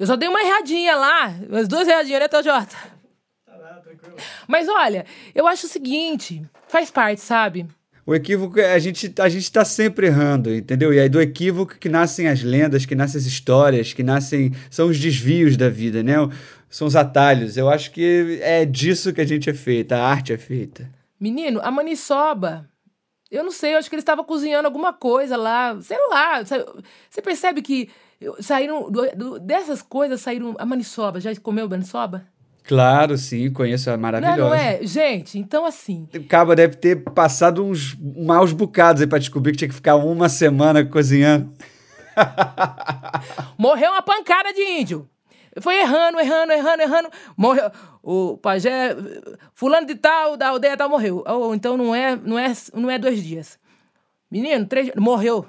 Eu só dei uma erradinha lá, umas duas erradinhas, né, TJ? Tá tranquilo. Mas olha, eu acho o seguinte, faz parte, sabe? O equívoco, é, a gente, a gente tá sempre errando, entendeu? E aí do equívoco que nascem as lendas, que nascem as histórias, que nascem... São os desvios da vida, né? São os atalhos. Eu acho que é disso que a gente é feita, a arte é feita. Menino, a maniçoba... Eu não sei, eu acho que ele estava cozinhando alguma coisa lá, sei lá. Você percebe que Saíram. Do, do, dessas coisas saíram. A maniçoba. Já comeu maniçoba? Claro, sim, conheço, é maravilhosa. Não, não é? Gente, então assim. O Cabo deve ter passado uns maus bocados aí pra descobrir que tinha que ficar uma semana cozinhando. [LAUGHS] Morreu uma pancada de índio. Foi errando, errando, errando, errando. Morreu. O pajé, fulano de tal, da aldeia tal, morreu. Ou então não é, não é, não é dois dias. Menino, três morreu.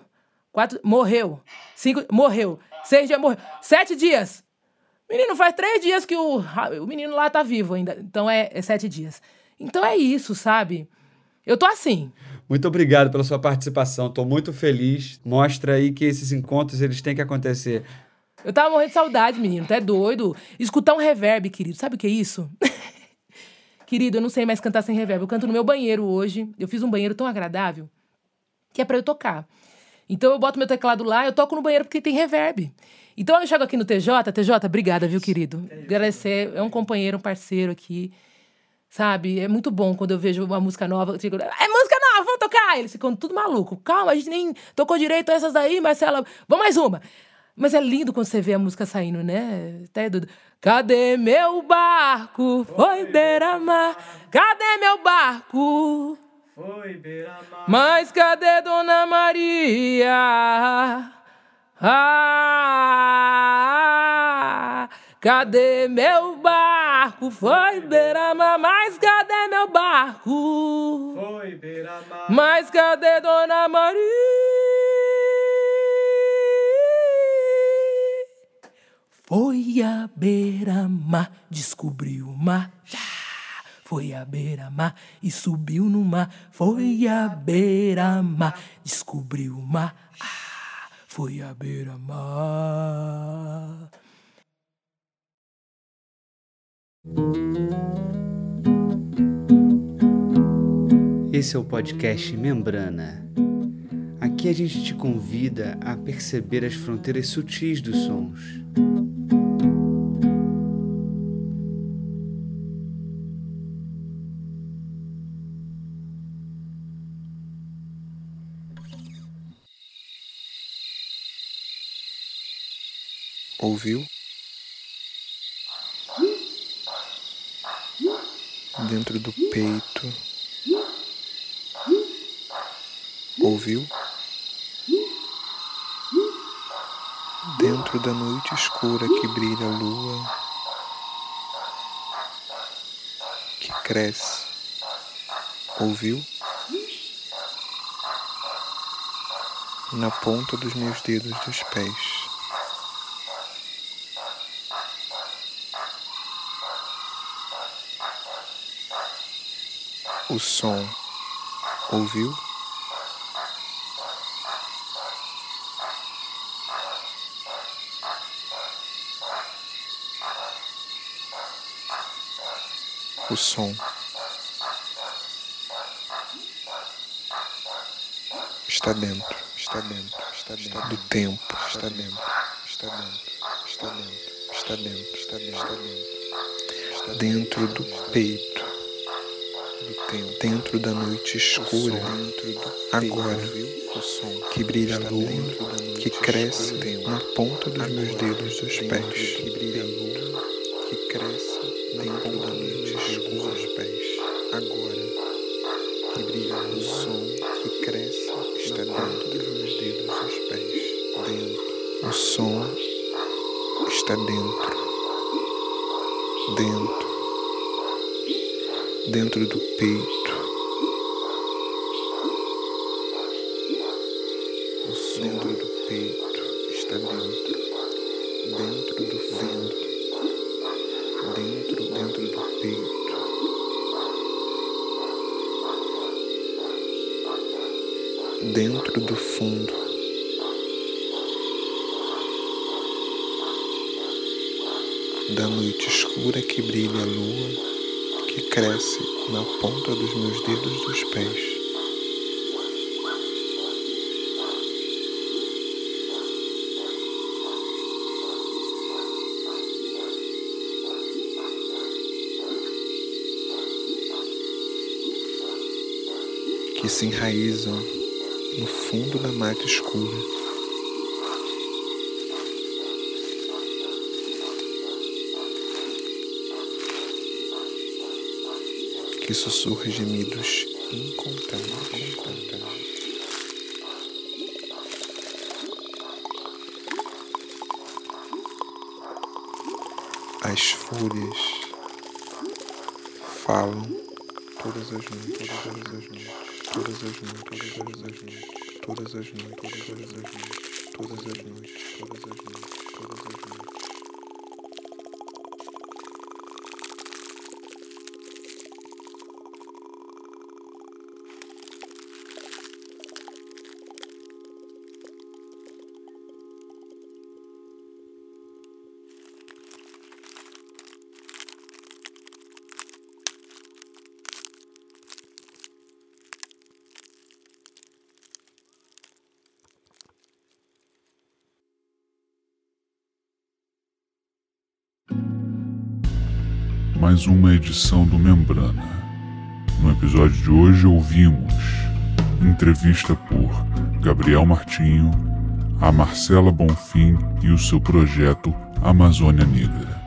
Quatro, morreu. Cinco, morreu. Seis dias, morreu. Sete dias. Menino, faz três dias que o, o menino lá tá vivo ainda. Então é, é sete dias. Então é isso, sabe? Eu tô assim. Muito obrigado pela sua participação. Tô muito feliz. Mostra aí que esses encontros eles têm que acontecer. Eu tava morrendo de saudade, menino. Tu é doido? Escutar um reverb, querido. Sabe o que é isso? [LAUGHS] querido, eu não sei mais cantar sem reverb. Eu canto no meu banheiro hoje. Eu fiz um banheiro tão agradável que é para eu tocar. Então eu boto meu teclado lá, eu toco no banheiro porque tem reverb. Então eu chego aqui no TJ, TJ, obrigada, viu, querido? Agradecer, é um companheiro, um parceiro aqui. Sabe? É muito bom quando eu vejo uma música nova. Eu digo, é música nova, vamos tocar! Eles ficam tudo maluco. Calma, a gente nem tocou direito essas daí, Marcela. Vamos mais uma. Mas é lindo quando você vê a música saindo, né? Até do... Cadê meu barco? Foi beira-mar. Cadê meu barco? Mas cadê Dona Maria? Ah, cadê meu barco? Foi beira-mar. Mas cadê meu barco? Foi beira-mar. Mas cadê Dona Maria? Foi a beira-mar, descobriu o mar. Foi a beira-mar e subiu no mar. Foi a beira-mar, descobriu o mar. Ah, foi a beira-mar. Esse é o podcast Membrana. Aqui a gente te convida a perceber as fronteiras sutis dos sons. Ouviu? Dentro do peito. Ouviu? Dentro da noite escura que brilha a lua, que cresce. Ouviu? Na ponta dos meus dedos dos pés. O som. Ouviu? O som. Está dentro, está dentro, está dentro do tempo, está dentro, está dentro, está dentro, está dentro, está dentro, está dentro, dentro do peito dentro da noite escura, agora, que brilha a lua, que cresce na ponta dos meus dedos dos pés, que brilha a lua, que cresce dentro da noite escura dos pés, agora, que brilha o som, que cresce, está dentro. dos meus dedos dos pés, dentro, o som está dentro, dentro dentro do peito. Ponta dos meus dedos dos pés. Que se enraizam no fundo da mata escura. Que sussurra gemidos incontáveis. As fúrias falam todas as todas as noites, todas as noites, todas as noites, todas as noites, todas as noites, todas as noites, todas as noites, todas as noites. Mais uma edição do Membrana. No episódio de hoje ouvimos entrevista por Gabriel Martinho, a Marcela Bonfim e o seu projeto Amazônia Negra.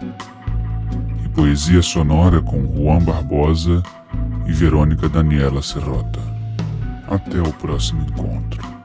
E poesia sonora com Juan Barbosa e Verônica Daniela Serrota. Até o próximo encontro.